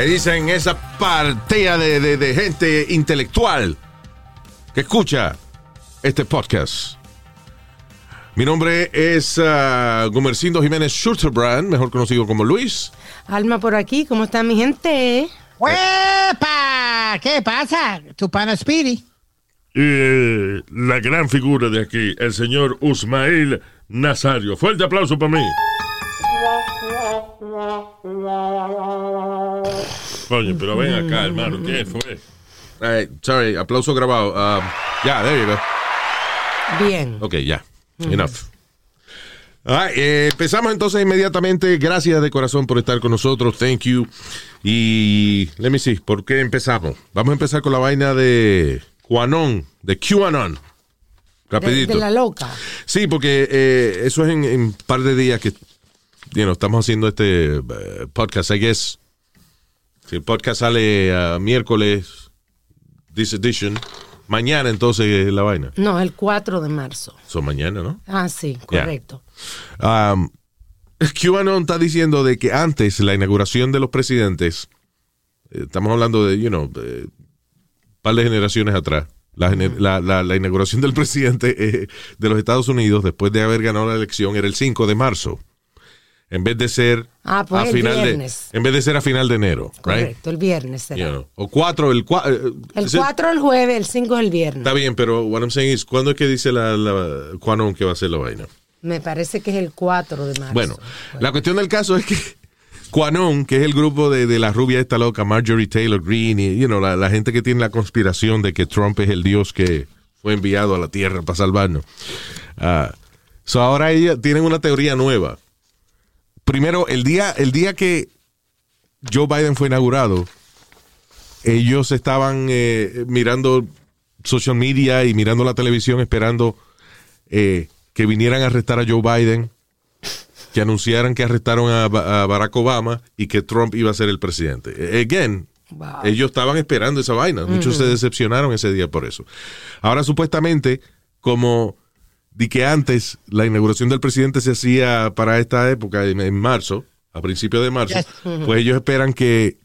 ¿Qué dicen esa partida de, de- de gente intelectual que escucha este podcast? Mi nombre es ah, Gumercindo Jiménez Schurterbrand, mejor conocido como Luis. Alma por aquí, ¿cómo está mi gente? ¡Huepa! ¿Qué pasa? Tu pana Speedy. Y eh, la gran figura de aquí, el señor Usmail Nazario. Fuerte aplauso para mí. Oye, pero ven acá, hermano, ¿qué fue? Eh, sorry, aplauso grabado. Ah, Ya, there you go. Bien. Ok, ya. Enough. All right, eh, empezamos entonces inmediatamente. Gracias de corazón por estar con nosotros. Thank you. Y let me see, ¿por qué empezamos? Vamos a empezar con la vaina de QAnon, de QAnon. De, Rapidito. de la loca. Sí, porque eh, eso es en en un par de días que you know, estamos haciendo este eh, podcast, I guess. Si el podcast sale ah, miércoles, this edition, mañana entonces es la vaina. No, el 4 de marzo. Son mañana, ¿no? Ah, sí, correcto. Um, QAnon está diciendo de que antes la inauguración de los presidentes, eh, estamos hablando de, you know, de un par de generaciones atrás, la, gener- la, la- la inauguración del presidente eh, de los Estados Unidos después de haber ganado la elección era el 5 de marzo, en vez de ser Ah, pues a final de, en vez de ser a final de enero, right? Correcto, el viernes será. You know, o 4, el 4. El 4 el jueves, el 5 el viernes. Está bien, pero what I'm saying is, ¿cuándo es que dice la, la QAnon que va a ser la vaina? Me parece que es el 4 de marzo. Bueno, la cuestión del caso es que QAnon, que es el grupo de, de la rubia esta loca, Marjorie Taylor Greene, y you know, la, la gente que tiene la conspiración de que Trump es el dios que fue enviado a la tierra para salvarnos. Ah, so ahora ellos tienen una teoría nueva. Primero, el día, el día que Joe Biden fue inaugurado, ellos estaban eh, mirando social media y mirando la televisión esperando eh, que vinieran a arrestar a Joe Biden, que anunciaran que arrestaron a, Ba- a Barack Obama y que Trump iba a ser el presidente. Eh, Again, Wow. ellos estaban esperando esa vaina. Muchos se decepcionaron ese día por eso. Ahora, supuestamente, como di que antes la inauguración del presidente se hacía para esta época, en, en marzo, a principios de marzo, Yes. pues ellos esperan que,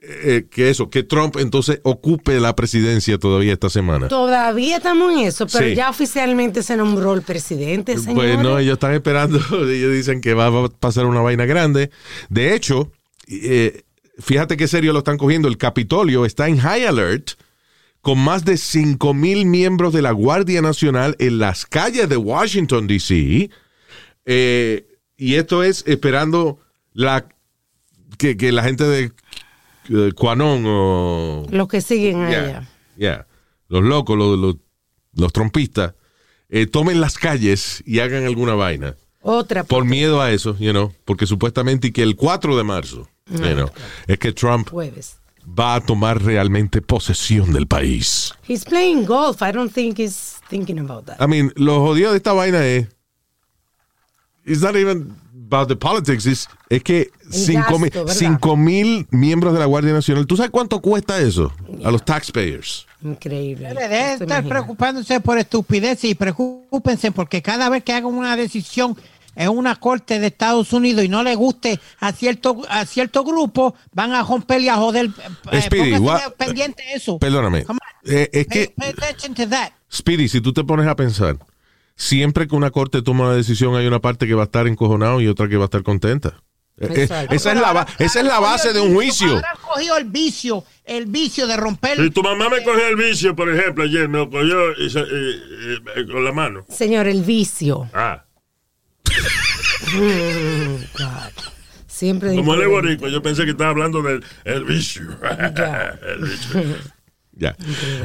eh, que eso, que Trump entonces ocupe la presidencia todavía esta semana. Todavía estamos en eso, pero Sí. ya oficialmente se nombró el presidente, señor. Pues no, ellos están esperando, ellos dicen que va a pasar una vaina grande. De hecho, eh, fíjate qué serio lo están cogiendo. El Capitolio está en high alert con más de 5 mil miembros de la Guardia Nacional en las calles de Washington, D.C. Eh, y esto es esperando la que, que la gente de QAnon o Los que siguen Yeah, allá. yeah. Los locos, los, los, los trompistas, eh, tomen las calles y hagan alguna vaina. Otra. Por miedo a eso, you know, porque supuestamente que el 4 de marzo, you know, es que Trump jueves. Va a tomar realmente posesión del país. He's playing golf. I don't think he's thinking about that. I mean, lo jodido de esta vaina es, it's not even about the politics, it's- es que cinco mil, miembros de la Guardia Nacional, ¿tú sabes cuánto cuesta eso a los taxpayers? Increíble. Deje de Esto estar preocupándose por estupideces y preocúpense porque cada vez que hagan una decisión en una corte de Estados Unidos y no le guste a cierto a cierto grupo, van a romper y a joder. Eh, Speedy, what- pendiente eso. Perdóname. Eh, es Pay, que, pay attention to that. Speedy, si tú te pones a pensar, siempre que una corte toma una decisión hay una parte que va a estar encojonado y otra que va a estar contenta. Eh, eh, esa, es la, esa es la base de un juicio. Ahora cogido el vicio, el vicio de romper. Si tu mamá me cogió el vicio, por ejemplo, ayer me lo cogió y se- y- y- con la mano. Señor, el vicio. Ah, Mm, God. Siempre como él es diferente. boricua, yo pensé que estaba hablando del el vicio. el vicio. Ya.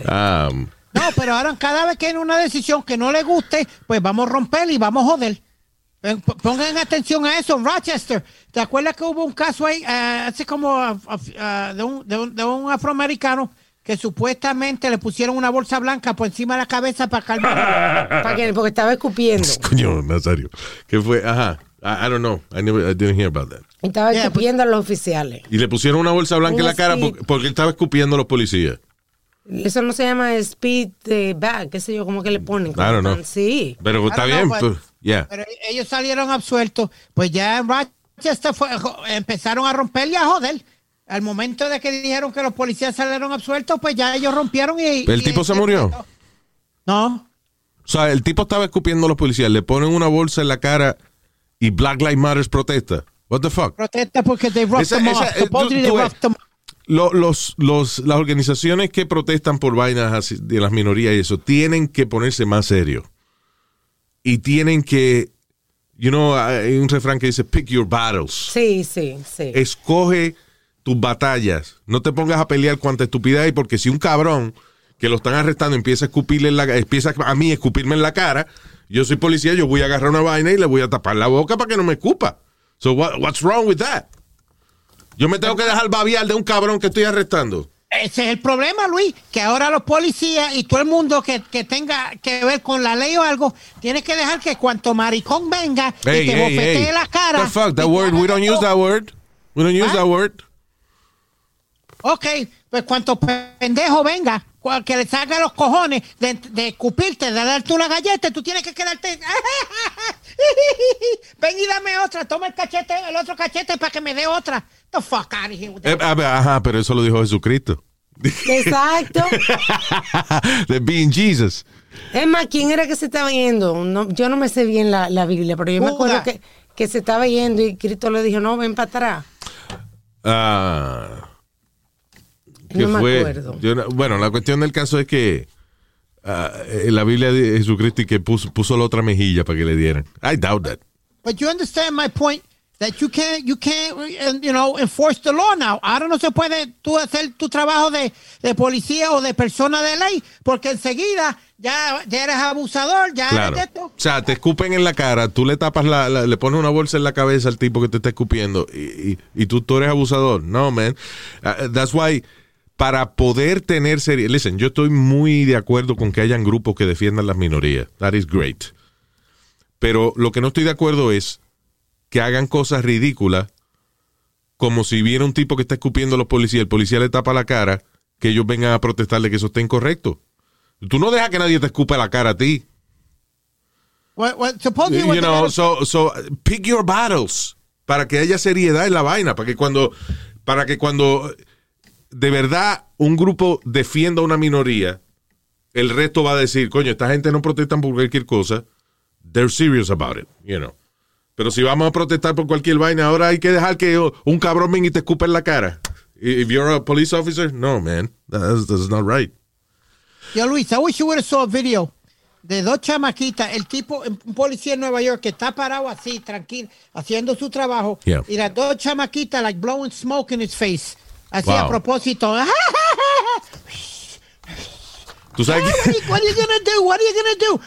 Um, No, pero ahora cada vez que hay una decisión que no le guste, pues vamos a romper y vamos a joder. Pongan atención a eso, Rochester. ¿Te acuerdas que hubo un caso ahí, eh, hace como ah, ah, de, un, de, un, de un afroamericano que supuestamente le pusieron una bolsa blanca por encima de la cabeza para calmar? ¿Para qué? Porque estaba escupiendo. Coño, Nazario. ¿Qué fue? Ajá. I, I don't know. I, never, I didn't hear about that. Estaba Yeah, escupiendo a los oficiales. Y le pusieron una bolsa blanca en la cara porque, estaba escupiendo a los policías. Eso no se llama speed eh, bag, qué sé yo, como que le ponen. Don't know. Sí. Pero está bien. pues, but- yeah. Pero ellos salieron absueltos. Pues ya en Rochester fue- empezaron a romper y a joder. Al momento de que dijeron que los policías salieron absueltos, pues ya ellos rompieron y... ¿El y- tipo se murió? No. O sea, el tipo estaba escupiendo a los policías, le ponen una bolsa en la cara y Black Lives Matter protesta. What the fuck? Protesta porque they roughed Esa- them esa- off. eh, Supposedly tú- they tú ves. roughed them off. Lo- los, los, las organizaciones que protestan por vainas así de las minorías y eso, tienen que ponerse más serios. Y tienen que, you know, hay un refrán que dice, pick your battles. Sí, sí, sí. Escoge tus batallas. No te pongas a pelear cuanta estupidez hay, porque si un cabrón que lo están arrestando empieza a escupirle en la empieza a mí a escupirme en la cara, yo soy policía, yo voy a agarrar una vaina y le voy a tapar la boca para que no me escupa. So what- what's wrong with that? Yo me tengo que dejar babiar de un cabrón que estoy arrestando. Ese es el problema, Luis, que ahora los policías y todo el mundo que, que tenga que ver con la ley o algo, tienes que dejar que cuanto maricón venga Hey, y te hey, bofetee hey. la cara. The fuck, that word, we don't use todo. that word. We don't use ¿Ah? that word. Ok, pues cuanto pendejo venga, cua- que le salga los cojones de, de escupirte, de darte una galleta, tú tienes que quedarte. Ven y dame otra, toma el cachete, el otro cachete para que me dé otra. The fuck out of here. Eh, a ver, ajá, pero eso lo dijo Jesucristo. Exacto. De being Jesus. Es más, ¿quién era que se estaba yendo? No, yo no me sé bien la, la Biblia, pero yo me acuerdo que, que se estaba yendo y Cristo le dijo, no, ven para atrás. Ah, No me acuerdo. yo no- bueno, la cuestión del caso es que ah, en la Biblia de Jesucristo y que puso, puso la otra mejilla para que le dieran. I doubt that. But you understand my point that you can't, you can't, uh, you know, enforce the law now. Ahora no se puede tú hacer tu trabajo de, de policía o de persona de ley porque enseguida ya, ya eres abusador, ya Claro. eres de esto. O sea, te escupen en la cara, tú le tapas la, la- le pones una bolsa en la cabeza al tipo que te está escupiendo y, y- y tú, tú eres abusador. No, man. Uh, that's why, para poder tener serie. Listen, yo estoy muy de acuerdo con que hayan grupos que defiendan las minorías. That is great. Pero lo que no estoy de acuerdo es que hagan cosas ridículas como si viera un tipo que está escupiendo a los policías, el policía le tapa la cara, que ellos vengan a protestarle que eso está incorrecto. Tú no dejas que nadie te escupe la cara a ti. What, what, You know, so, so pick your battles para que haya seriedad en la vaina, para que cuando, para que cuando de verdad un grupo defienda a una minoría, el resto va a decir, coño, esta gente no protestan por cualquier cosa, they're serious about it, you know. Pero si vamos a protestar por cualquier vaina, ahora hay que dejar que un cabrón venga y te escupe en la cara. If you're a police officer, no, man, that's, that's not right. Yo, Luis, I wish you would have saw a video de dos chamaquitas, el tipo, un policía en Nueva York que está parado así, tranquilo, haciendo su trabajo, Yeah. y las dos chamaquitas, like blowing smoke in his face, así a Wow. propósito. ¿Tú sabes what, qué? are you, what are you gonna do? What are you gonna do?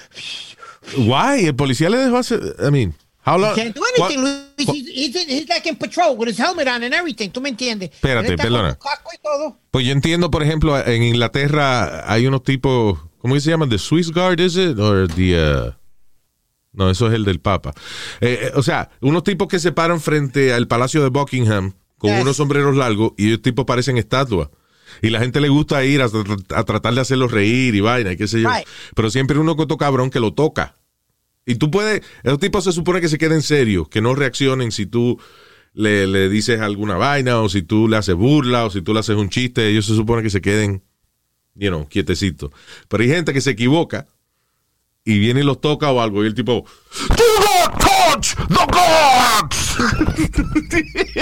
Why? El policía le dejó hacer, I mean, how long? Can't do anything, Luis. He's, he's, he's like in patrol with his helmet on and everything. ¿Tú me entiendes? Espérate, perdona. Pues yo entiendo, por ejemplo, en Inglaterra hay unos tipos, ¿cómo se llaman? ¿The Swiss Guard, is it? Or the, uh, no, eso es el del Papa. Eh, eh, o sea, unos tipos que se paran frente al Palacio de Buckingham con Yes. unos sombreros largos y ellos tipos parecen estatuas. Y la gente le gusta ir a, a tratar de hacerlos reír y vaina y qué sé yo. Right. Pero siempre uno coto cabrón que lo toca. Y tú puedes, esos tipos se supone que se queden serios, que no reaccionen si tú le, le dices alguna vaina o si tú le haces burla o si tú le haces un chiste, ellos se supone que se queden, you know, quietecitos. Pero hay gente que se equivoca y viene y los toca o algo y el tipo, Do not touch the gods!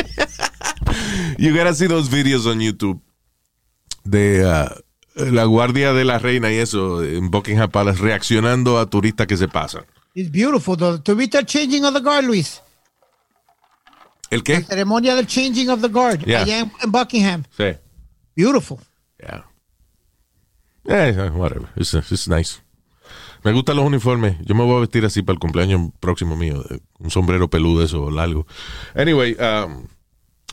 you gotta see those videos on YouTube de uh, la guardia de la reina y eso en Buckingham Palace reaccionando a turistas que se pasan. It's beautiful, be the changing of the guard, Luis. ¿El qué? Ceremonia del changing of the guard. Yeah. Allá en, Buckingham. Sí. Beautiful. Yeah. Eh, whatever. It's, it's nice. Me gustan los uniformes. Yo me voy a vestir así para el cumpleaños próximo mío. Un sombrero peludo, eso, largo. Anyway, um,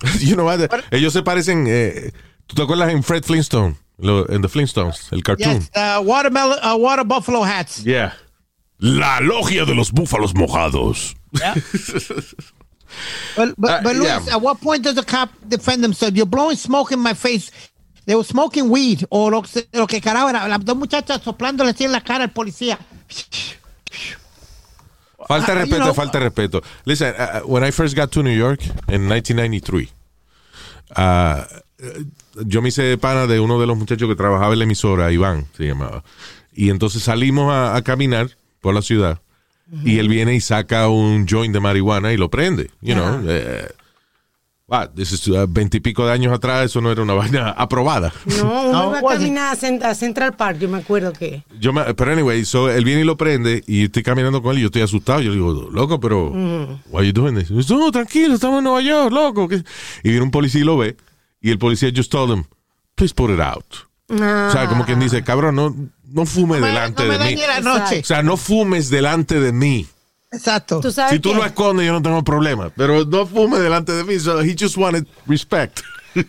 you know what? Ellos se parecen. eh, ¿Tú te acuerdas en Fred Flintstone? Lo- en The Flintstones, el cartoon. Yes, uh, watermelon, uh, water buffalo hats. Yeah. La logia de los búfalos mojados. But, but, Uh, but Luis, yeah. at what point does the cop defend themselves? You're blowing smoke in my face. They were smoking weed. O lo, que- lo que carajo era. Las dos muchachas soplándole así en la cara al policía. Falta de Ah, you respeto, know- falta de respeto. Listen, uh, when I first got to New York in 1993, uh, yo me hice pana de uno de los muchachos que trabajaba en la emisora, Iván se llamaba. Y entonces salimos a, a caminar por la ciudad y él viene y saca un joint de marihuana y lo prende. You know, eh, what, this is, uh, veintipico de años atrás, eso no era una vaina aprobada. No, uno No, iba a caminar a, Cent- a Central Park, yo me acuerdo que. Yo me, pero anyway, so él viene y lo prende y estoy caminando con él y yo estoy asustado. Yo le digo, loco, pero why you doing this? Dice, no, tranquilo, estamos en Nueva York, loco. ¿qué?" Y viene un policía y lo ve y el policía just told him, please put it out. O sea, como quien dice, cabrón, no, no fume No me- delante no me de mí. la noche. O sea, no fumes delante de mí. Exacto. Tú sabes Si tú que- lo escondes, yo no tengo problema. Pero no fume delante de mí. So he just wanted respect.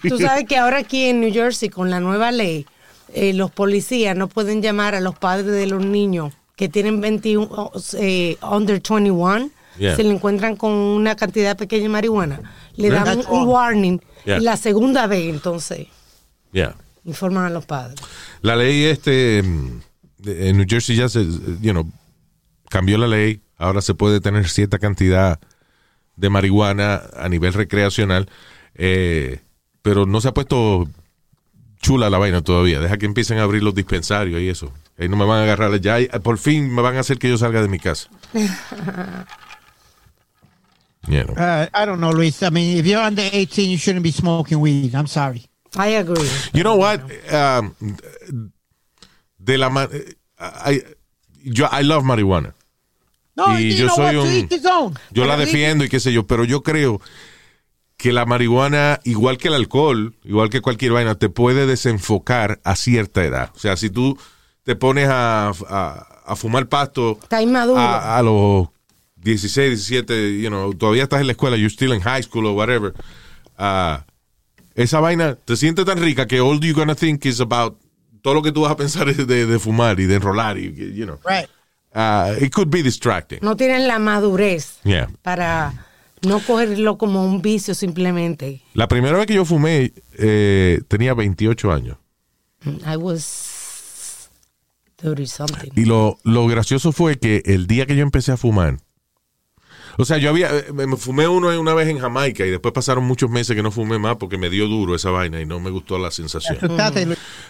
Tú sabes que ahora aquí en New Jersey, con la nueva ley, eh, los policías no pueden llamar a los padres de los niños que tienen 21, eh, under 21, Yeah. se le encuentran con una cantidad pequeña de marihuana. Le dan un, warning. Yeah. La segunda vez, entonces, Yeah. informan a los padres. La ley este en New Jersey ya se, you know, cambió la ley. Ahora se puede tener cierta cantidad de marihuana a nivel recreacional, eh, pero no se ha puesto chula la vaina todavía. Deja que empiecen a abrir los dispensarios y eso. Ahí no me van a agarrar ya. Por fin me van a hacer que yo salga de mi casa. You know. Uh, I don't know, Luis. I mean, if you're under 18, you shouldn't be smoking weed. I'm sorry. I agree. You know what? Um, de la ma- I, yo, I love marihuana. No, Y yo soy un-. Yo la defiendo y qué sé yo, pero yo creo que la marihuana, igual que el alcohol, igual que cualquier vaina, te puede desenfocar a cierta edad. O sea, si tú te pones a, a- a fumar pasto Está inmaduro. a, a los 16, 17, you know, todavía estás en la escuela, you're still in high school or whatever, ah, esa vaina te siente tan rica que all you're gonna think is about todo lo que tú vas a pensar es de, de fumar y de enrolar y, you know. Right. Ah, it could be distracting. No tienen la madurez Yeah. para no cogerlo como un vicio simplemente. La primera vez que yo fumé eh, tenía 28 años. I was 30 something. Y lo, lo gracioso fue que el día que yo empecé a fumar, o sea, yo había, eh, me fumé uno una vez en Jamaica y después pasaron muchos meses que no fumé más porque me dio duro esa vaina y no me gustó la sensación.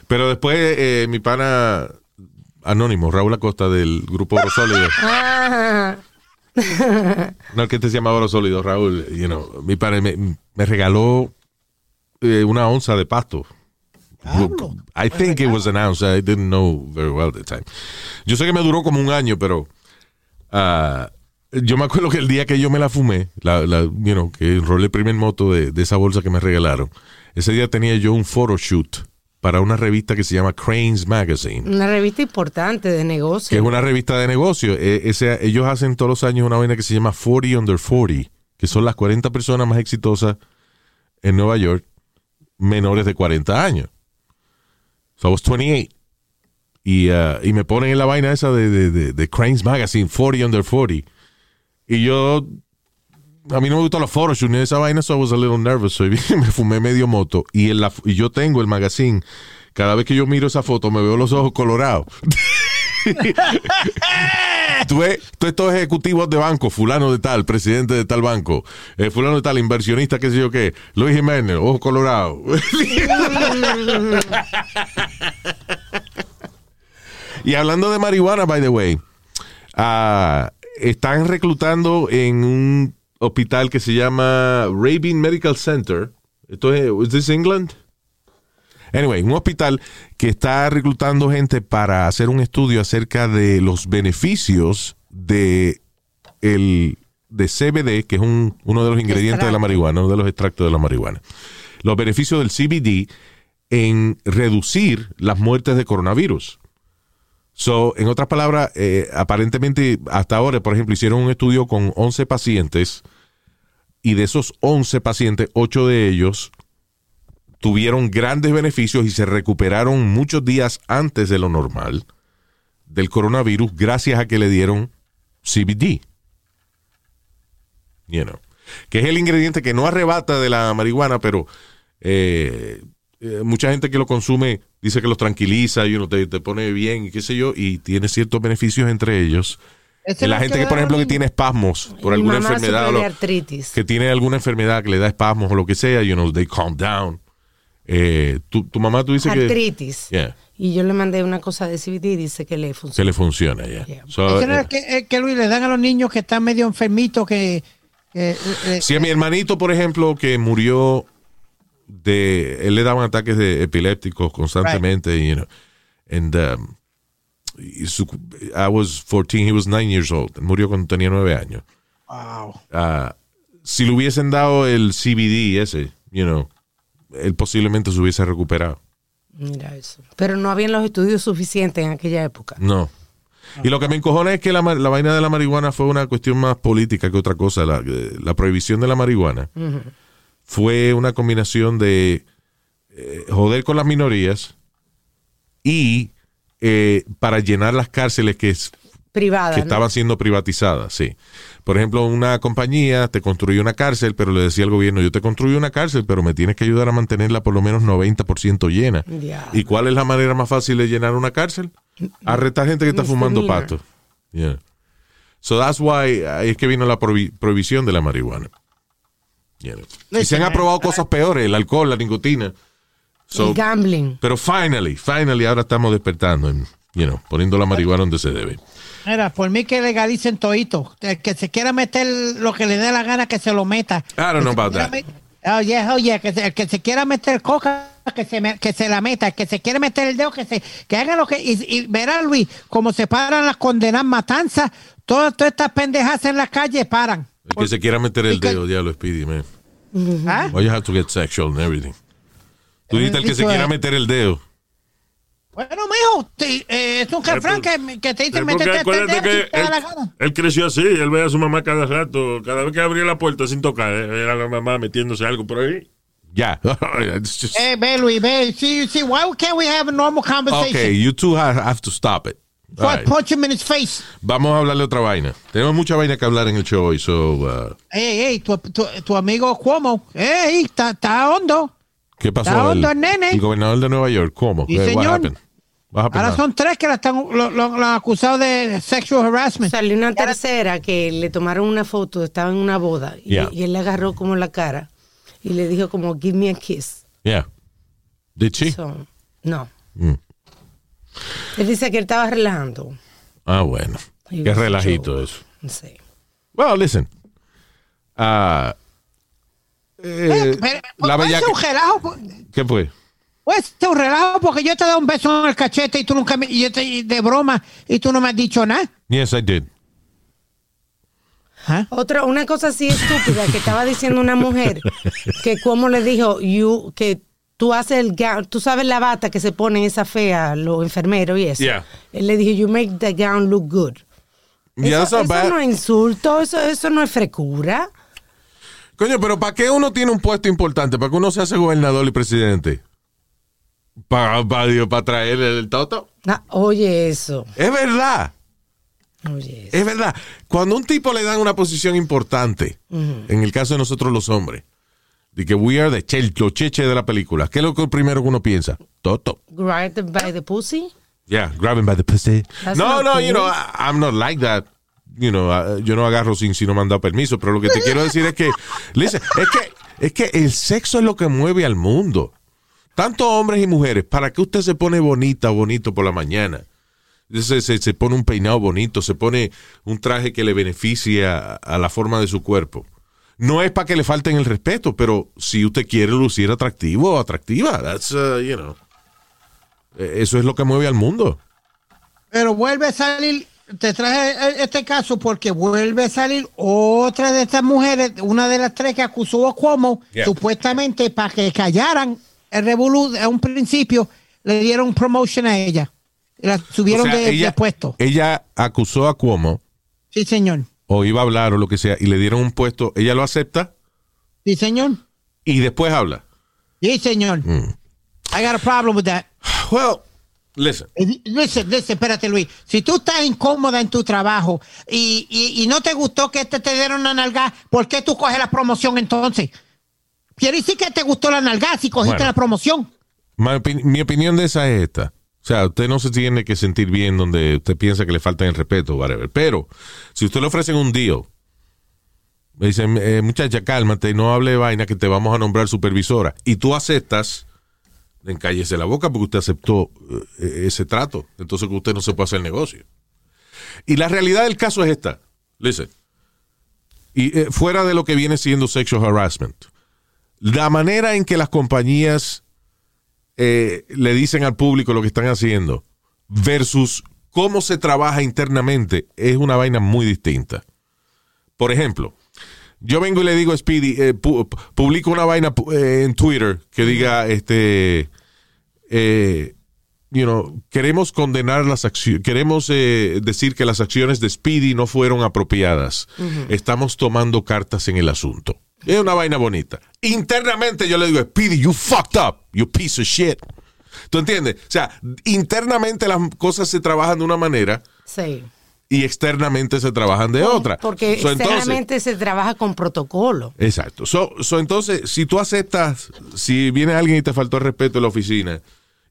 Pero después eh, mi pana anónimo, Raúl Acosta del grupo Oro Sólido, Ah, no que te se llamaba Oro Sólido, Raúl, you know, mi pana me, me regaló eh, una onza de pasto. Diablo. I think it was an ounce. I didn't know very well at the time. Yo sé que me duró como un año, pero ah, yo me acuerdo que el día que yo me la fumé, la, la, you know, que enrolé el primer moto de, de esa bolsa que me regalaron, ese día tenía yo un photoshoot para una revista que se llama Cranes Magazine, una revista importante de negocio. que es una revista de negocio. Eh, ese- ellos hacen todos los años una vaina que se llama 40 Under 40, que son las 40 personas más exitosas en Nueva York menores de 40 años. So I was 28. Y, uh, y me ponen en la vaina esa de, de, de, de Cranes Magazine, 40 Under 40. Y yo, a mí no me gustan los photoshoots ni esa vaina, so I was a little nervous. Me fumé medio moto. Y, en la, y yo tengo el magazine. Cada vez que yo miro esa foto, me veo los ojos colorados. Tú ves, tú estos ejecutivos de banco, fulano de tal, presidente de tal banco, eh, fulano de tal, inversionista, qué sé yo qué, Luis Jiménez, ojos colorados. y hablando de marihuana, by the way, ah, están reclutando en un hospital que se llama Rabin Medical Center. Esto es, ¿is this England? Anyway, un hospital que está reclutando gente para hacer un estudio acerca de los beneficios de el de CBD, que es un- uno de los ingredientes de la marihuana, uno de los extractos de la marihuana. Los beneficios del CBD en reducir las muertes de coronavirus. So, en otras palabras, eh, aparentemente hasta ahora, por ejemplo, hicieron un estudio con 11 pacientes y de esos 11 pacientes, 8 de ellos tuvieron grandes beneficios y se recuperaron muchos días antes de lo normal del coronavirus gracias a que le dieron CBD. You que es el ingrediente que no arrebata de la marihuana, pero eh, eh, mucha gente que lo consume dice que los tranquiliza y uno te, te pone bien y qué sé yo, y tiene ciertos beneficios entre ellos. La gente que que, por ejemplo, que tiene espasmos por alguna enfermedad, lo- artritis. que tiene alguna enfermedad que le da espasmos o lo que sea, you know, they calm down. Eh, tu, tu mamá, tú dices que, Artritis. Yeah. Y yo le mandé una cosa de CBD y dice que le que funciona. le funciona. ya. Yeah. So, es eh, que, que Luis le dan a los niños que están medio enfermitos que... que, eh, Si a mi hermanito, por ejemplo, que murió de. Él le daban ataques de epilépticos constantemente, you know. And um, y su- I was 14, he was 9 years old. Murió cuando tenía 9 años. wow. Ah, si le hubiesen dado el CBD ese, you know, él posiblemente se hubiese recuperado. Mira eso. Pero no habían los estudios suficientes en aquella época. No. Y lo que me encojona es que la, la vaina de la marihuana fue una cuestión más política que otra cosa. La, eh, la prohibición de la marihuana fue una combinación de eh, joder con las minorías y eh, para llenar las cárceles que, es- Privada. que ¿no? estaban siendo privatizadas, sí. Por ejemplo, una compañía te construyó una cárcel, pero le decía al gobierno, yo te construyo una cárcel, pero me tienes que ayudar a mantenerla por lo menos 90% llena. ¿Y cuál es la manera más fácil de llenar una cárcel? Arrestar gente que está fumando pato. Yeah. So that's why es que vino la prohi- prohibición de la marihuana. You know. Y se han aprobado cosas peores, el alcohol, la nicotina. So, el gambling. pero finally, finally ahora estamos despertando, en, you know, poniendo la marihuana donde se debe. Mira, por mí que legalicen todito. El que se quiera meter lo que le dé la gana que se lo meta. I don't know about Quiera that. Oh, yeah, oh, yeah, que se- el que se quiera meter coca, que se, me- que se la meta. El que se quiere meter el dedo, que se que haga lo que. Y, y verá, Luis, como se paran las condenas matanzas, todas, todas estas pendejas en la calle paran. El que se quiera meter el dedo, diablo, Speedy, man. ¿Ah? Why you have to get sexual and everything. Tú dijiste el que se quiera meter el dedo. Bueno, mijo, te- eh, es un refrán que, que te dice este acuérdate dedo que él, la gana. él creció así, él veía a su mamá cada rato, cada vez que abría la puerta sin tocar, eh, era la mamá metiéndose algo por ahí. Ya. It's just- Eh, ve, Luis, ve. See, see, why can't we have a normal conversation? Okay, you two have, have to stop it. Right. punch him in his face. Vamos a hablarle otra vaina. Tenemos mucha vaina que hablar en el show hoy, so, uh, Ey, ey, tu, tu, tu amigo Cuomo. Ey, está está hondo. ¿qué pasó? Está El, hondo el nene. el gobernador de Nueva York, ¿cómo? Sí, ¿Qué- what señor. happened? What happened Ahora now? son tres que la están, lo, lo- lo han acusado de sexual harassment. Salió una tercera que le tomaron una foto, estaba en una boda y, Yeah. y él le agarró como la cara y le dijo como give me a kiss. Yeah. Did she? So, no. Mm. Él dice que él estaba relajando. Ah, bueno. Qué relajito eso. Sé. Well, listen. Ah, eh, Eh, pero, la un relajo, ¿Qué fue? puede ser un relajo porque yo te he dado un beso en el cachete y tú nunca me, y yo te- y de broma y tú no me has dicho nada. Yes, I did. ¿Ah? Otra, una cosa así estúpida que estaba diciendo una mujer que como le dijo you, que tú haces el gown, tú sabes la bata que se pone esa fea, los enfermeros y eso. Yeah. Él le dijo you make the gown look good. Yeah, eso no es insulto, eso, eso no es frecura. Coño, pero ¿para qué uno tiene un puesto importante? ¿Para que uno se hace gobernador y presidente? ¿Para, para, traer el toto? Ah, oye eso, Es verdad. oye eso. Es verdad. Cuando un tipo le dan una posición importante, en el caso de nosotros los hombres, de que we are the chel, los cheche de la película, ¿qué es lo que primero que uno piensa? Toto. Grabbed by the pussy. Yeah, grab him by the pussy. That's no, no, cool. you know, I- I'm not like that. You know, uh, yo no agarro sin si no me han dado permiso, pero lo que te quiero decir es que, listen, es que, es que el sexo es lo que mueve al mundo. Tanto hombres y mujeres, ¿para qué usted se pone bonita o bonito por la mañana? Se, se- se pone un peinado bonito, se pone un traje que le beneficia a, a la forma de su cuerpo. No es para que le falten el respeto, pero si usted quiere lucir atractivo o atractiva, that's, uh, you know, eh, eso es lo que mueve al mundo. Pero vuelve a salir, te traje e- este caso porque vuelve a salir otra de estas mujeres, una de las tres que acusó a Cuomo, Yeah. supuestamente para que callaran el revolú a un principio, le dieron promotion a ella. La subieron O sea, de, de ella, puesto. ella acusó a Cuomo Sí, señor. O iba a hablar o lo que sea y le dieron un puesto, ella lo acepta Sí, señor. y después habla. Sí, señor. Mm. I got a problem with that. Well, listen. Eh, Listen, listen, espérate, Luis. Si tú estás incómoda en tu trabajo y, y, y no te gustó que este te dieron una nalga, ¿por qué tú coges la promoción entonces? Quiere decir que te gustó la nalga si cogiste Bueno. la promoción. Mi opinión de esa es esta. O sea, usted no se tiene que sentir bien donde usted piensa que le falta el respeto, whatever. Pero, si usted le ofrecen un deal, le dicen, eh, muchacha, cálmate, no hable de vaina que te vamos a nombrar supervisora, y tú aceptas, encállese la boca porque usted aceptó eh, ese trato. Entonces, que usted no se puede hacer negocio. Y la realidad del caso es esta. Listen. Y eh, fuera de lo que viene siendo sexual harassment, la manera en que las compañías eh, le dicen al público lo que están haciendo versus cómo se trabaja internamente es una vaina muy distinta. Por ejemplo, yo vengo y le digo a Speedy, eh, pu- publico una vaina eh, en Twitter que diga, este, eh, you know, queremos condenar las acciones, queremos eh, decir que las acciones de Speedy no fueron apropiadas. Estamos tomando cartas en el asunto. Es una vaina bonita. Internamente yo le digo, Speedy, you fucked up, you piece of shit. ¿Tú entiendes? O sea, internamente las cosas se trabajan de una manera Sí. y externamente se trabajan de otra. Porque So, entonces- externamente se trabaja con protocolo. Exacto. So, so, entonces, si tú aceptas, si viene alguien y te faltó el respeto en la oficina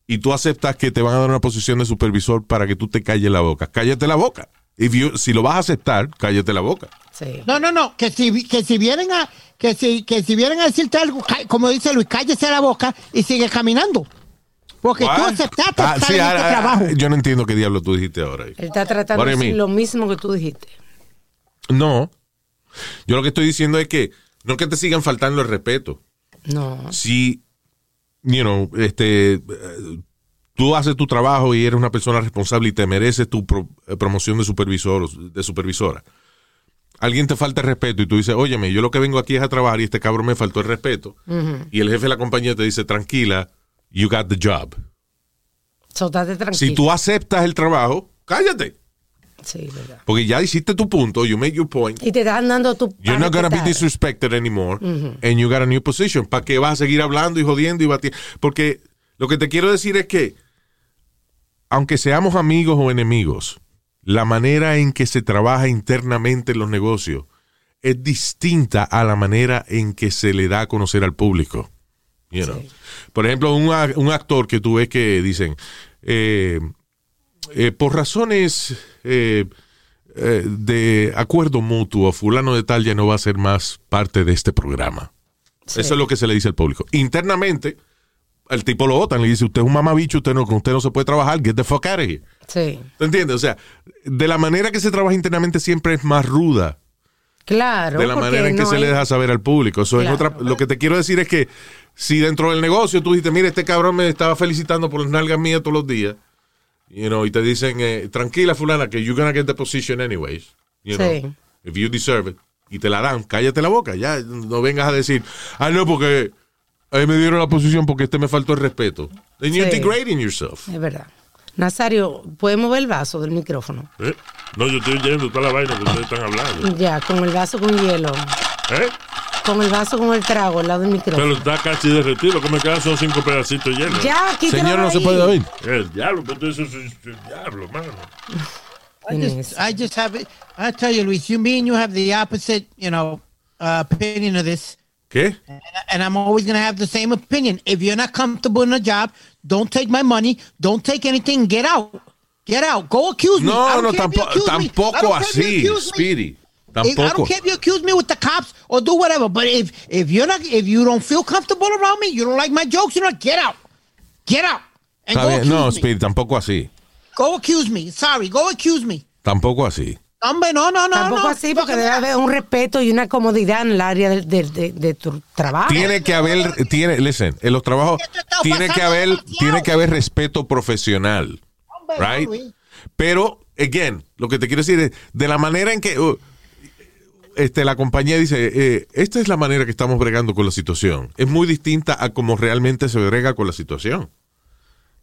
y tú aceptas que te van a dar una posición de supervisor para que tú te calles la boca, cállate la boca. If you- si lo vas a aceptar, cállate la boca. Sí. No, no, no, que si, que si vienen a, que si, que si vienen a decirte algo, como dice Luis, cállese la boca y sigue caminando. Porque tú aceptaste Ah, estar sí, en ahora- este trabajo. Yo no entiendo qué diablo tú dijiste ahora. Él está tratando de decir lo mismo que tú dijiste. No. Yo lo que estoy diciendo es que no que te sigan faltando el respeto. No. si, you know, este, tú haces tu trabajo y eres una persona responsable y te mereces tu pro- eh, promoción de supervisor, de supervisora. Alguien te falta el respeto y tú dices, óyeme, yo lo que vengo aquí es a trabajar y este cabrón me faltó el respeto. Y el jefe de la compañía te dice, tranquila, you got the job. Tranquilo. Si tú aceptas el trabajo, cállate. Sí, verdad. Porque ya hiciste tu punto, you made your point. Y te están dando tu. You're not gonna be disrespected anymore and you got a new position. ¿Para qué vas a seguir hablando y jodiendo y batiendo? Porque lo que te quiero decir es que aunque seamos amigos o enemigos, la manera en que se trabaja internamente en los negocios es distinta a la manera en que se le da a conocer al público. You know? Por ejemplo, un, actor que tú ves que dicen, eh, eh, por razones eh, eh, de acuerdo mutuo, fulano de tal ya no va a ser más parte de este programa. Sí. Eso es lo que se le dice al público. Internamente, el tipo lo votan, le dice, usted es un mamabicho, usted no, usted no se puede trabajar, get the fuck out of here. Sí. ¿Te entiendes? O sea, de la manera que se trabaja internamente siempre es más ruda Claro. de la manera en que no se hay- le deja saber al público. Eso es otra, lo que te quiero decir es que si dentro del negocio tú dijiste, mire, este cabrón me estaba felicitando por las nalgas mías todos los días, you know, y te dicen, eh, tranquila fulana, que you're gonna get the position anyways, you Sí. know, if you deserve it, y te la dan, cállate la boca, ya no vengas a decir, ah, no, porque a mí me dieron la posición porque este me faltó el respeto. Then you're Sí. degrading yourself. Es verdad. Nazario, ¿puedes mover el vaso del micrófono? ¿Eh? No, yo estoy oyendo toda la vaina que ustedes están hablando. Ya, con el vaso con hielo. ¿Eh? Con el vaso con el trago al lado del Pero micrófono. está casi derretido. Lo que me quedan son cinco pedacitos llenos. Ya, quítalo Señor, no ahí. se puede oír. El diablo, pero eso es el diablo, mano. I just, I just have it. I tell you, Luis, you mean you have the opposite, you know, uh, opinion of this. ¿Qué? And I'm always going to have the same opinion. If you're not comfortable in a job, don't take my money. Don't take anything. Get out. Get out. Go accuse me. No, no, care tampoco, me. I tampoco if así. Speedy. If- I don't care if you accuse me with the cops or do whatever. But if if you're not, if you don't feel comfortable around me, you don't like my jokes, you know, get out. Get out. And Está go bien. No. Speedy, tampoco así. Go accuse me. Sorry. Go accuse me. Tampoco así. Hombre, no, no, no, Tampoco no. así, porque debe haber un respeto y una comodidad en el área de, de- de- de tu trabajo. Tiene que haber, tiene, listen, en los trabajos tiene que haber, demasiado. tiene que haber respeto profesional, Hombre, no, right? Pero, again, lo que te quiero decir es, de la manera en que uh, este, la compañía dice, eh, esta es la manera que estamos bregando con la situación, es muy distinta a cómo realmente se brega con la situación.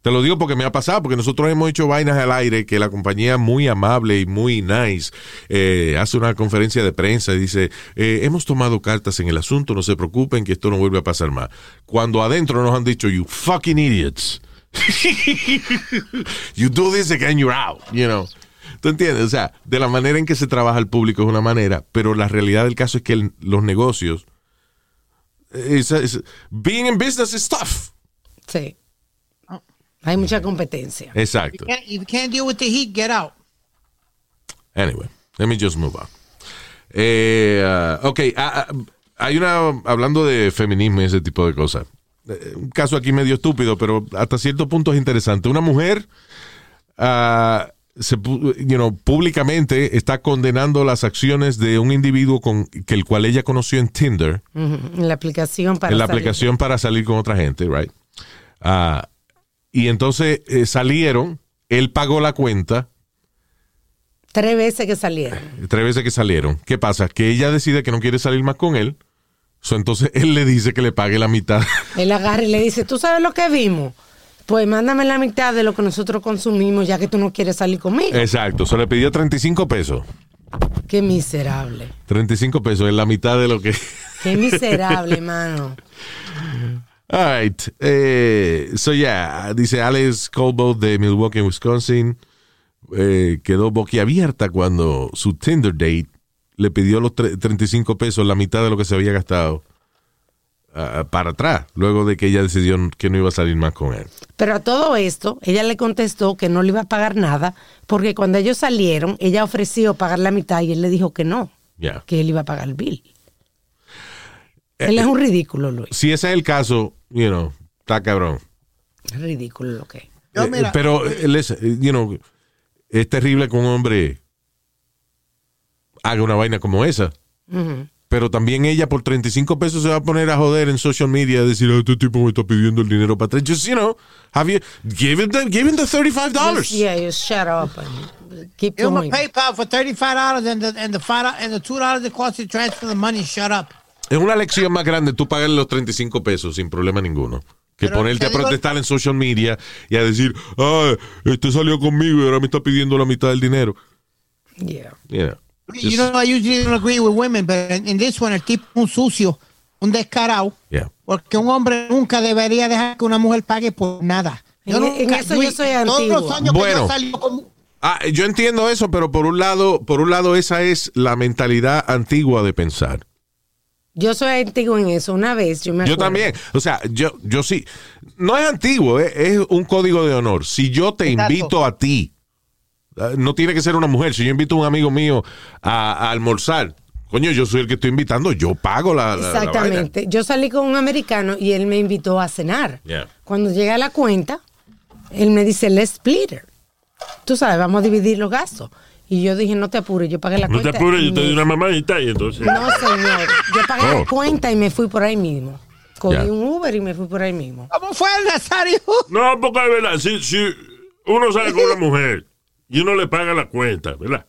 Te lo digo porque me ha pasado, porque nosotros hemos hecho vainas al aire que la compañía muy amable y muy nice eh, hace una conferencia de prensa y dice, eh, hemos tomado cartas en el asunto, no se preocupen que esto no vuelve a pasar más. Cuando adentro nos han dicho, you fucking idiots. you do this again, you're out, you know. ¿Tú entiendes? O sea, de la manera en que se trabaja el público es una manera, pero la realidad del caso es que los negocios, es- being in business is tough. Sí. Hay mucha competencia. Exacto. Can't- If you can't deal with the heat, get out. Anyway, let me just move on. Eh, ah, ok, ah, hay una, hablando de feminismo y ese tipo de cosas. eh, Un caso aquí medio estúpido, pero hasta cierto punto es interesante. Una mujer, ah, se, pu- you know, públicamente está condenando las acciones de un individuo con que el cual ella conoció en Tinder, En la aplicación para en la salir. aplicación para salir con otra gente, right? Y entonces eh, salieron, él pagó la cuenta, Tres veces que salieron. tres veces que salieron. ¿Qué pasa? Que ella decide que no quiere salir más con él. So, entonces él le dice que le pague la mitad. Él agarra y le dice, ¿tú sabes lo que vimos? Pues mándame la mitad de lo que nosotros consumimos ya que tú no quieres salir conmigo. Exacto. Se le pidió 35 pesos. Qué miserable. 35 pesos es la mitad de lo que... Qué miserable, mano. All right. Eh, so, yeah. Dice Alex Colbo de Milwaukee, Wisconsin. eh, quedó boquiabierta cuando su Tinder date le pidió los tre- 35 pesos, la mitad de lo que se había gastado, ah, para atrás, luego de que ella decidió que no iba a salir más con él. Pero a todo esto, ella le contestó que no le iba a pagar nada, porque cuando ellos salieron, ella ofreció pagar la mitad y él le dijo que no, que él iba a pagar el bill. Eh, él es un ridículo, Luis. si ese es el caso, you know, está cabrón. Es ridículo lo que es. Eh, mira, pero, eh, les- eh, you know, es terrible que un hombre haga una vaina como esa. Ujú. Pero también ella por 35 pesos se va a poner a joder en social media a decir, "Ah, este tipo me está pidiendo el dinero para atrás. Just, you know, have you, give him the, give him the $35. Just, yeah, you shut up and keep Give him a going. PayPal for $35 and the, and the, five, and the $2 it costs you to transfer the money. Shut up. Es una lección más grande tú pagar los 35 pesos sin problema ninguno. Que Pero ponerte te a digo- protestar en social media y a decir, ah, este salió conmigo y ahora me está pidiendo la mitad del dinero. Yeah. You know, You just- know, I usually don't agree with women, but in, this one, el tipo es un sucio, un descarado, yeah. porque un hombre nunca debería dejar que una mujer pague por nada. En- en eso yo soy que Bueno. yo con... Ah, yo entiendo eso, pero por un lado, por un lado esa es la mentalidad antigua de pensar. Yo soy antiguo en eso. Una vez yo me Yo también, o sea, yo, yo sí, no es antiguo, eh, es un código de honor. Si yo te Exacto. invito a ti, eh, no tiene que ser una mujer, si yo invito a un amigo mío a, a almorzar, coño, yo soy el que estoy invitando, yo pago la, la- la vaina. Exactamente. Yo salí con un americano y él me invitó a cenar. Yeah. Cuando llegué a la cuenta, él me dice, let's split it. Tú sabes, vamos a dividir los gastos. Y yo dije, no te apures, yo pagué la No te cuenta. apures, y yo te me- doy una mamadita y entonces. No, señor. Yo pagué Oh. la cuenta y me fui por ahí mismo. Cogí un Uber y me fui por ahí mismo. ¿Cómo fue el Nazario? No, porque es verdad, si, si uno sale con una mujer y uno le paga la cuenta, ¿verdad?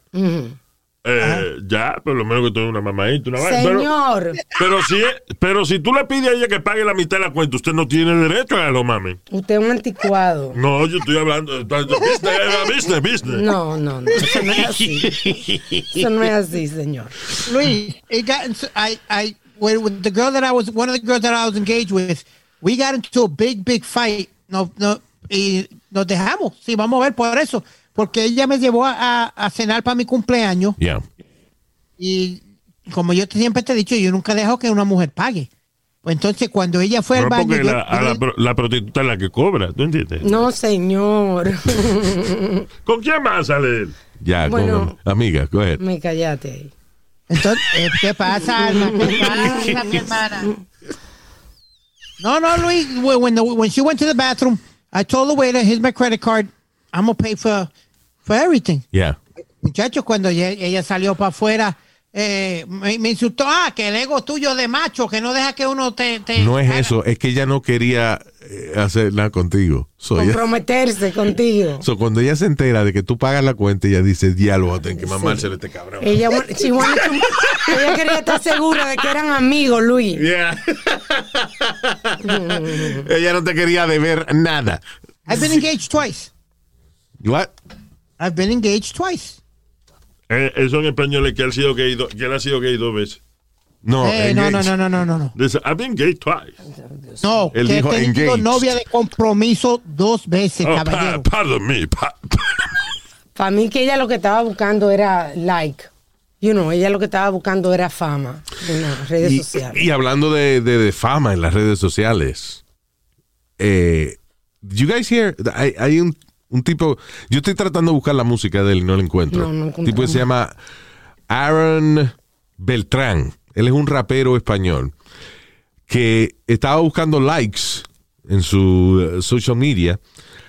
Eh, ya, por lo menos que tú una mamadita, una vaina. Pero, Señor, pero, si, pero si tú le pides a ella que pague la mitad de la cuenta, usted no tiene derecho a lo mami. usted es un anticuado. No, yo estoy hablando de business, business, business. No, no, no. Eso no es así. Eso no es así, señor. Luis, it got into, I, I, with, with the girl that I was, one of the girls that I was engaged with, we got into a big, big fight. No, no, y nos dejamos. Sí, vamos a ver por eso. Porque ella me llevó a, a- a cenar para mi cumpleaños. Yeah. Y como yo te- siempre te he dicho, yo nunca dejo que una mujer pague. Pues entonces, cuando ella fue al baño. porque yo- la, a la, yo- la prostituta es la que cobra, ¿tú entiendes? No, señor. ¿Con quién más sale él? Ya, Bueno. con, amiga, go ahead. Me callaste ahí. Entonces, eh, ¿qué pasa, Alma? ¿Qué pasa, mi hermana? No, no, Luis. When, when, the, when she went to the bathroom, I told the waiter, here's my credit card. I'm going to pay for, for everything. Yeah. Muchachos, cuando ella, ella salió para afuera, eh, me, me insultó, ah, que el ego tuyo de macho, que no deja que uno te... te No es haga- eso, es que ella no quería eh, hacer nada contigo. So, ella- Comprometerse contigo. so, cuando ella se entera de que tú pagas la cuenta, ella dice, diálogo, a tener que mamársele a este cabrón. Ella, she wanted to- ella quería estar segura de que eran amigos, Luis. Yeah. ella no te quería deber nada. I've been engaged twice. What? I've been engaged twice. Eh, eso en español es que él, ha sido gay do- que él ha sido gay dos veces. No, Eh, no, no, no, no, no, no, no. I've been gay twice. No, Él que dijo he tenido engaged. novia de compromiso dos veces, Oh, pa- caballero. pardon me. pa- Para mí que ella lo que estaba buscando era like. You know, ella lo que estaba buscando era fama en las redes Y, sociales. y hablando de, de- de fama en las redes sociales, eh, did you guys hear? Hay, hay un, un tipo, yo estoy tratando de buscar la música de él y no la encuentro. No, no tipo que se llama Aaron Beltrán. Él es un rapero español que estaba buscando likes en su eh, social media,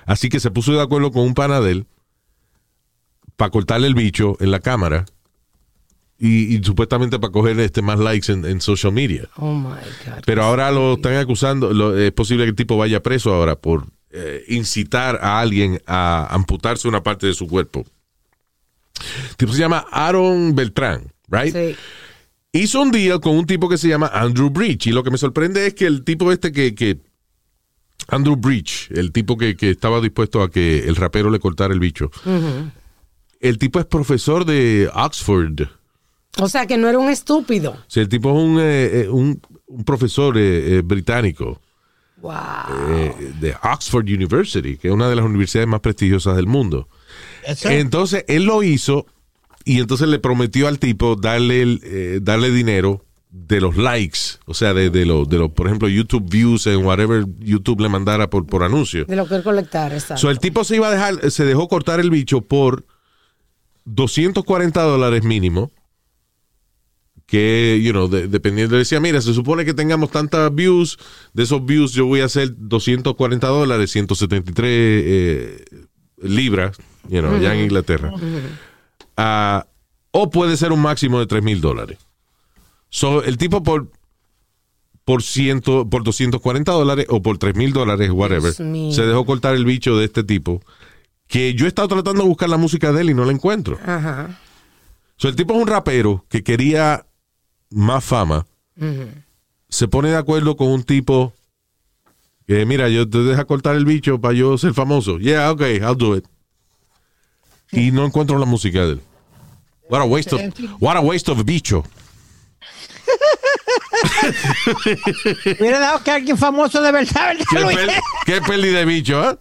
así que se puso de acuerdo con un pana de él para cortarle el bicho en la cámara y, y supuestamente para coger este más likes en, en social media. Oh my God. Pero ahora lo están acusando, lo- es posible que el tipo vaya preso ahora por eh, incitar a alguien a amputarse una parte de su cuerpo. El tipo se llama Aaron Beltrán, right? Sí. Hizo un deal con un tipo que se llama Andrew Breach y lo que me sorprende es que el tipo este que, que Andrew Breach, el tipo que, que estaba dispuesto a que el rapero le cortara el bicho, el tipo es profesor de Oxford. O sea que no era un estúpido. O sea, el tipo es un, eh, eh, un, un profesor eh, británico Wow. eh, de Oxford University, que es una de las universidades más prestigiosas del mundo. Eso- Entonces, él lo hizo y entonces le prometió al tipo darle, el, eh, darle dinero de los likes, o sea, de, de los, de los, por ejemplo, YouTube views en whatever YouTube le mandara por, por anuncio. De lo que él colectar, exacto. So, el tipo se iba a dejar, se dejó cortar el bicho por 240 dólares mínimo. Que, you know, de- dependiendo, decía, mira, se supone que tengamos tantas views, de esos views yo voy a hacer 240 dólares, 173 eh, libras, you know, allá en Inglaterra. Ah, o puede ser un máximo de 3 mil dólares. So, el tipo por por ciento, por 240 dólares o por 3 mil dólares, whatever, se dejó cortar el bicho de este tipo. Que yo he estado tratando de buscar la música de él y no la encuentro. Ajá. So, el tipo es un rapero que quería más fama. Se pone de acuerdo con un tipo que, mira, yo te deja cortar el bicho para yo ser famoso. Yeah, okay, I'll do it. Y no encuentro la música de él. What a waste of, what a waste of bicho. Hubiera dado que alguien famoso de verdad, ¿verdad, Qué, Luis? pel- qué peli de bicho, ¿eh?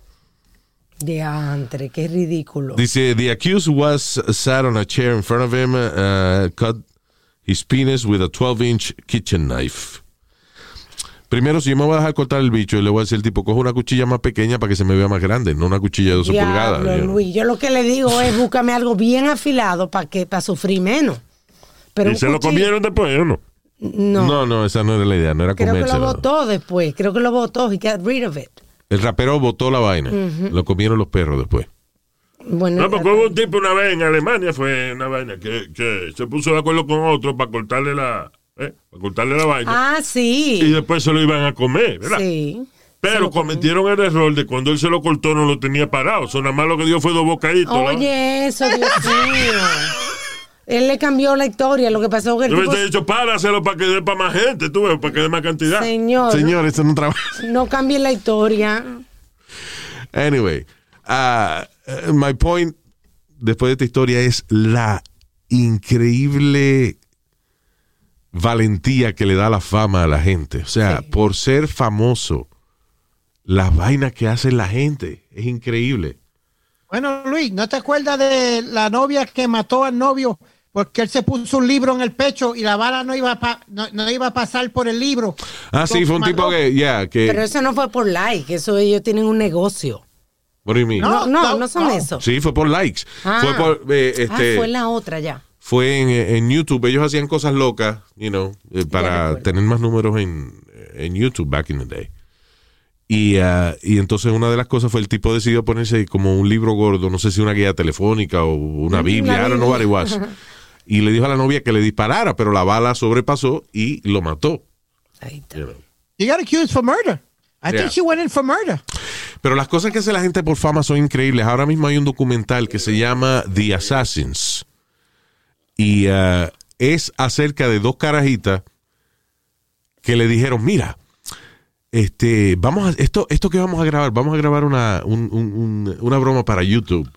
Diantre, qué ridículo. Dice, the accused was sat on a chair in front of him, uh, cut his penis with a 12-inch kitchen knife. Primero, si yo me voy a dejar cortar el bicho, le voy a decir al tipo, coge una cuchilla más pequeña para que se me vea más grande, no una cuchilla de 12 pulgadas. Diablo. Luis. Yo lo que le digo es búscame algo bien afilado para que para sufrir menos. Pero ¿Y se lo comieron después o no? No, No, no, esa no era la idea, no era creo que lo botó después. Creo que lo botó. He got rid of it. El rapero botó la vaina, lo comieron los perros después. Bueno, No, porque hubo un tipo una vez en Alemania, fue una vaina, que, que se puso de acuerdo con otro para cortarle la, eh, para cortarle la vaina. ah, Y sí. después se lo iban a comer, ¿verdad? Sí. Pero cometieron el error de cuando él se lo cortó no lo tenía parado. Eso nada más lo que dio fue dos bocaditos. ¿no? Oye, eso, Dios mío. Él le cambió la historia. Lo que pasó es que el Yo tipo, hubiese dicho, páraselo para que dé para más gente, tú ves, para que dé más cantidad. señor, Señor, eso no trabaja. no cambie la historia. Anyway, uh, my point después de esta historia es la increíble valentía que le da la fama a la gente. O sea, por ser famoso, las vainas que hace la gente es increíble. Bueno, Luis, ¿no te acuerdas de la novia que mató al novio porque él se puso un libro en el pecho y la bala no iba a, pa- no, no iba a pasar por el libro? Ah, sí, fue un tipo que, ya, que... Pero eso no fue por like. Eso ellos tienen un negocio. What do you mean? No, No, no, son no. eso. Sí, fue por likes. Ah. Fue por, eh, Ah, este, fue la otra ya. fue en, en YouTube. Ellos hacían cosas locas, you know, eh, para tener más números en, en YouTube back in the day. Y, ah, y entonces una de las cosas fue el tipo decidió ponerse como un libro gordo, no sé si una guía telefónica o una Biblia, I don't know what it was. Y le dijo a la novia que le disparara, pero la bala sobrepasó y lo mató. Ahí está. you know. You got accused for murder. I Yeah. think she went in for murder. Pero las cosas que hace la gente por fama son increíbles. Ahora mismo hay un documental que se llama The Assassins. Y ah, es acerca de dos carajitas que le dijeron, mira, este, vamos a, esto, esto que vamos a grabar, vamos a grabar una, un- un- un- una broma para YouTube.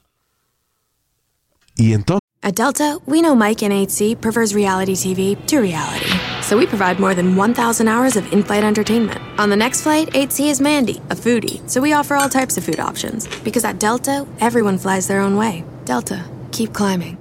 Y entonces, At Delta, we know Mike in 8C prefers reality TV to reality. So we provide more than 1,000 hours of in flight entertainment. On the next flight, 8C is Mandy, a foodie. So we offer all types of food options. Because at Delta, everyone flies their own way. Delta, keep climbing.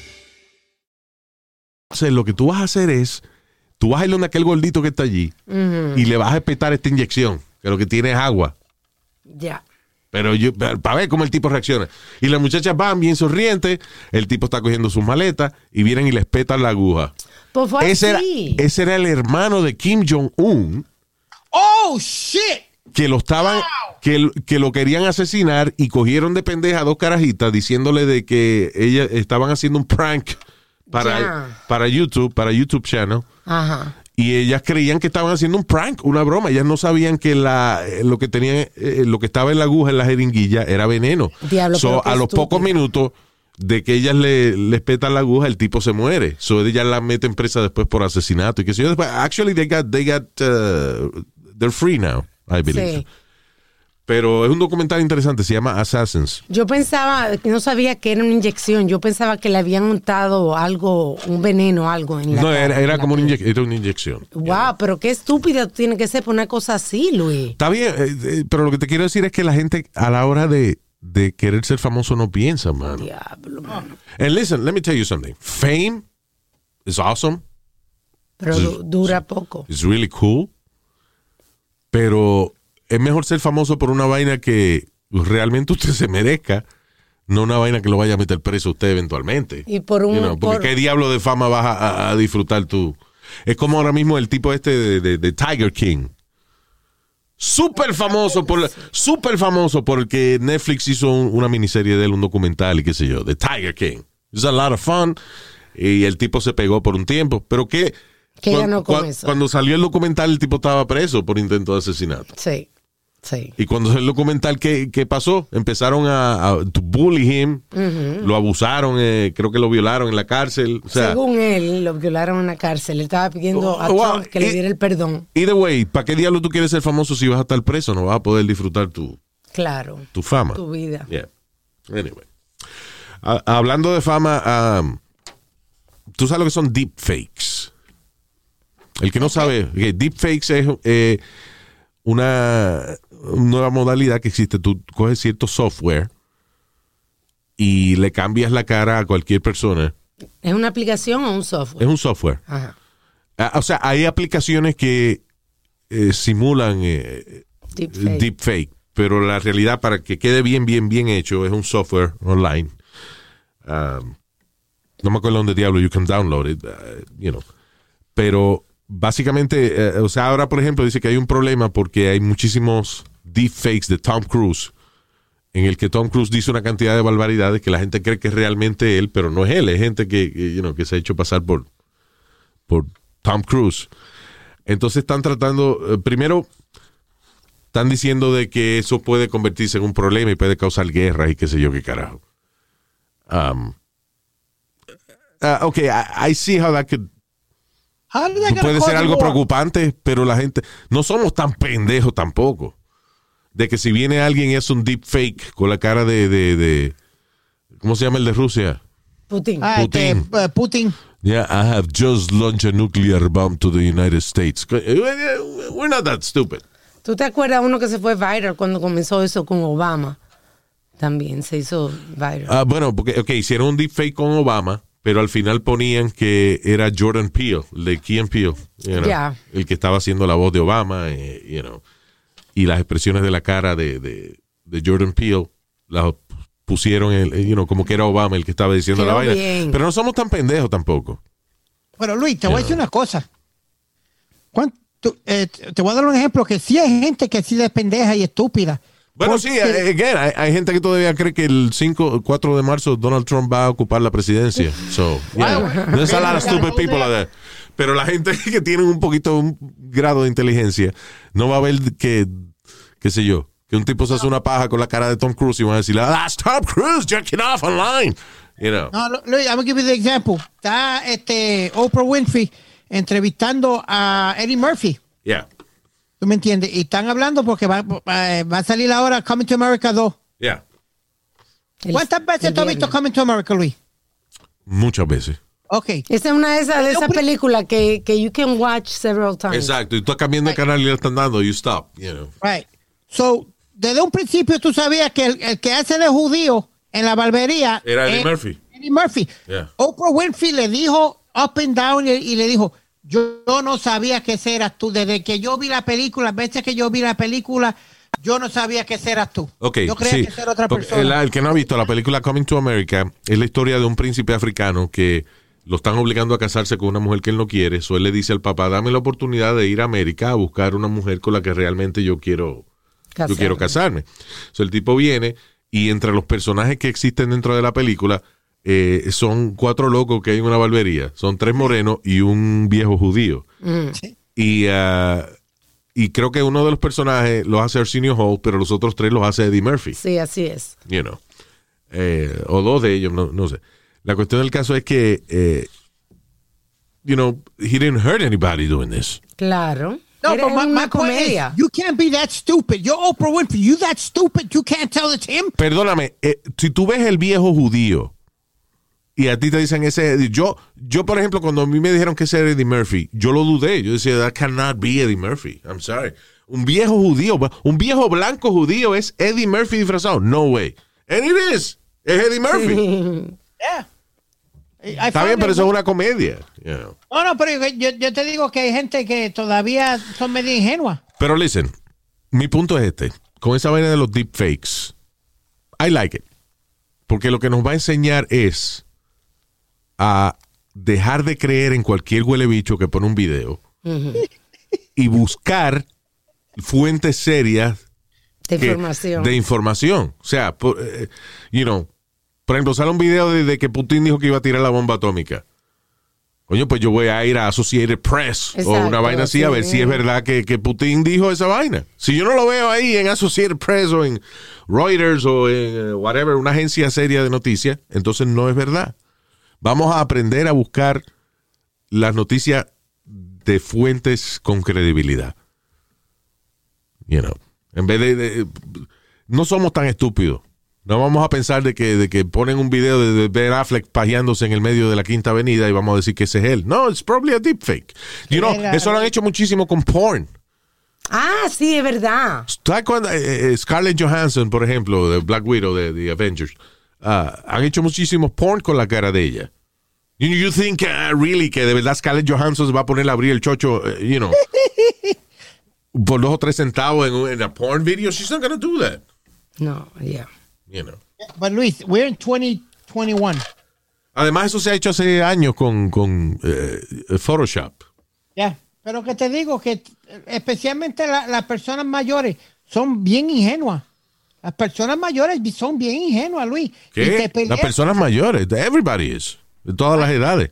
Lo que tú vas a hacer es, tú vas a ir donde aquel gordito que está allí y le vas a espetar esta inyección, que lo que tiene es agua. Ya. Pero yo, para ver cómo el tipo reacciona. Y las muchachas van bien sonrientes, el tipo está cogiendo sus maletas y vienen y les petan la aguja. Pues fue Ese era, así. ese era el hermano de Kim Jong-un Oh, shit. que lo estaban, que, que lo querían asesinar y cogieron de pendeja a dos carajitas diciéndole de que ellas estaban haciendo un prank para, para YouTube, para YouTube channel. Ajá. Y ellas creían que estaban haciendo un prank, una broma. Ellas no sabían que la, eh, lo que tenían, eh, lo que estaba en la aguja, en la jeringuilla, era veneno. Diablo, So, a los estúpido. pocos minutos de que ellas le, les petan la aguja, el tipo se muere. So, ellas la meten presa después por asesinato y que sé yo. Después, Actually, they got, they got, uh, they're free now, I believe. Sí. Pero es un documental interesante, se llama Assassins. Yo pensaba, no sabía que era una inyección. Yo pensaba que le habían untado algo, un veneno, algo en la No, cara, era, en era la como una, inye- era una inyección. Wow, pero qué estúpido tiene que ser por una cosa así, Luis. Está bien, eh, eh, pero lo que te quiero decir es que la gente a la hora de, de querer ser famoso no piensa, man. Diablo, mano. And listen, let me tell you something. Fame is awesome. Pero dura poco. It's really cool. Pero es mejor ser famoso por una vaina que realmente usted se merezca, no una vaina que lo vaya a meter preso a usted eventualmente. Y por un- You know, porque por- qué diablo de fama vas a, disfrutar tú. Es como ahora mismo el tipo este de, de- de Tiger King. Súper famoso por súper famoso porque Netflix hizo un- una miniserie de él, un documental y qué sé yo, de Tiger King. It's a lot of fun. Y el tipo se pegó por un tiempo. Pero qué ¿Qué cuan- ganó con cuan- eso? Cuando salió el documental, el tipo estaba preso por intento de asesinato. Sí, sí. Y cuando el documental, ¿qué, qué pasó? Empezaron a, a to bully him, lo abusaron, eh, creo que lo violaron en la cárcel. O sea, Según él, lo violaron en la cárcel. Le estaba pidiendo a Oh, wow. Trump que le Y- diera el perdón. either way, ¿para qué diablo tú quieres ser famoso si vas a estar preso? No vas a poder disfrutar tu, Claro. tu fama. Tu vida. Yeah. Anyway. Hablando de fama, um, tú sabes lo que son deepfakes. El que no sabe, que deepfakes es eh, una nueva modalidad que existe. Tú coges cierto software y le cambias la cara a cualquier persona. ¿Es una aplicación o un software? Es un software. Ajá. Ah, O sea, hay aplicaciones que eh, simulan eh, Deepfake. deepfake, pero la realidad para que quede bien, bien, bien hecho es un software online. Um, no me acuerdo dónde diablo you can download it, uh, you know. Pero básicamente, eh, o sea, ahora por ejemplo dice que hay un problema porque hay muchísimos deepfakes de Tom Cruise en el que Tom Cruise dice una cantidad de barbaridades que la gente cree que es realmente él, pero no es él, es gente que, que, you know, que se ha hecho pasar por, por Tom Cruise. Entonces están tratando, eh, primero, están diciendo de que eso puede convertirse en un problema y puede causar guerras y qué sé yo qué carajo. Um, uh, ok, I, I see how that could How that puede ser algo preocupante, pero la gente no somos tan pendejos tampoco. De que si viene alguien y es un deep fake con la cara de, de, de- ¿cómo se llama el de Rusia? Putin. Ah, este, Putin. eh, Putin. Yeah, I have just launched a nuclear bomb to the United States. We're not that stupid. ¿Tú te acuerdas uno que se fue viral cuando comenzó eso con Obama? También se hizo viral. Ah, bueno, porque okay, hicieron un deepfake con Obama, pero al final ponían que era Jordan Peele, el de Key and Peele, you know, Ya. el que estaba haciendo la voz de Obama, eh, you know, y las expresiones de la cara de, de, de Jordan Peele las pusieron, el, you know, como que era Obama el que estaba diciendo la Quedó vaina. bien. Pero no somos tan pendejos tampoco. Pero Luis, te voy a decir una cosa. ¿Cuánto- eh, te voy a dar un ejemplo que sí hay gente que sí es pendeja y estúpida. Bueno, Porque- sí, eh, again, hay, hay gente que todavía cree que el 5, el 4 de marzo Donald Trump va a ocupar la presidencia. So, yeah, there's a lot of stupid people out there. Pero la gente que tiene un poquito, un grado de inteligencia, no va a ver que, qué sé yo, que un tipo se hace una paja con la cara de Tom Cruise y van a decirle, ah, Tom Cruise, jerking off online. You know. No, Lu- Luis, I'm gonna give you the example. Está este Oprah Winfrey entrevistando a Eddie Murphy. Yeah, ¿Tú me entiendes? Y están hablando porque va, va- va a salir ahora Coming to America 2. yeah. ¿Cuántas veces tú has visto. Coming to America, Luis? Muchas veces. Ok. Esa es una de esas de pri- películas que, que you can watch several times. Exacto. Y tú estás cambiando de canal y le están dando, you stop. You know. Right. So, desde un principio tú sabías que el, el que hace de judío en la barbería Era Eddie es Murphy. Eddie Murphy. Yeah. Oprah Winfrey le dijo up and down y, y le dijo, yo, yo no sabía que ese eras tú. Desde que yo vi la película, las veces que yo vi la película, yo no sabía que ese eras tú. Ok, yo creía sí. que era otra persona. El, el que no ha visto la película Coming to America es la historia de un príncipe africano que lo están obligando a casarse con una mujer que él no quiere. So él le dice al papá, dame la oportunidad de ir a América a buscar una mujer con la que realmente yo quiero, yo Casarme. quiero casarme. So el tipo viene y entre los personajes que existen dentro de la película eh, son cuatro locos que hay en una barbería. Son tres morenos y un viejo judío. Y, ah, y creo que uno de los personajes lo hace Arsenio Hall, pero los otros tres los hace Eddie Murphy. Sí, así es. You know. Eh, o dos de ellos, no, no sé. La cuestión del caso es que, eh, you know, he didn't hurt anybody doing this. Claro. No, Era but my, una my point is, comedia. you can't be that stupid. You're Oprah Winfrey. You that stupid. You can't tell it's him. Perdóname, eh, si tú ves el viejo judío y a ti te dicen ese, yo, yo por ejemplo, cuando a mí me dijeron que ese era Eddie Murphy, yo lo dudé. Yo decía, that cannot be Eddie Murphy. I'm sorry. Un viejo judío, un viejo blanco judío es Eddie Murphy disfrazado. No way. And it is. Es Eddie Murphy. Yeah. I Está bien, pero it- eso es una comedia. you know. No, no, pero yo, yo te digo que hay gente que todavía son medio ingenuas. Pero listen, mi punto es este. Con esa vaina de los deepfakes, I like it. Porque lo que nos va a enseñar es a dejar de creer en cualquier huele bicho que pone un video y buscar fuentes serias De que- información. de información. O sea, por, eh, you know, por ejemplo, sale un video de, de que Putin dijo que iba a tirar la bomba atómica. Coño, pues yo voy a ir a Associated Press o una vaina así a sí. ver si es verdad que, que Putin dijo esa vaina. Si yo no lo veo ahí en Associated Press o en Reuters o en eh, whatever, una agencia seria de noticias, entonces no es verdad. Vamos a aprender a buscar las noticias de fuentes con credibilidad. You know, en vez de, de- no somos tan estúpidos. No vamos a pensar de que, de que ponen un video de, Ben Affleck pajeándose en el medio de la Quinta Avenida y vamos a decir que ese es él. No, it's probably a deepfake. You know, eso lo han hecho muchísimo con porn. Ah, sí, es verdad. ¿Sabes cuándo, eh, eh, Scarlett Johansson, por ejemplo, de Black Widow, de The Avengers, ah, han hecho muchísimos porn con la cara de ella. You, you think uh, really que de verdad Scarlett Johansson se va a poner a abrir el chocho, eh, you know, por dos o tres centavos en, un- en a porn video? She's not gonna do that. No, yeah. You know. But Luis, we're in 2021. Además, eso se ha hecho hace años con, con eh, Photoshop. Ya. Pero que te digo que eh, especialmente la- las personas mayores son bien ingenuas. Las personas mayores son bien ingenuas, Luis. ¿Qué? Las personas mayores, everybody is, de todas las edades.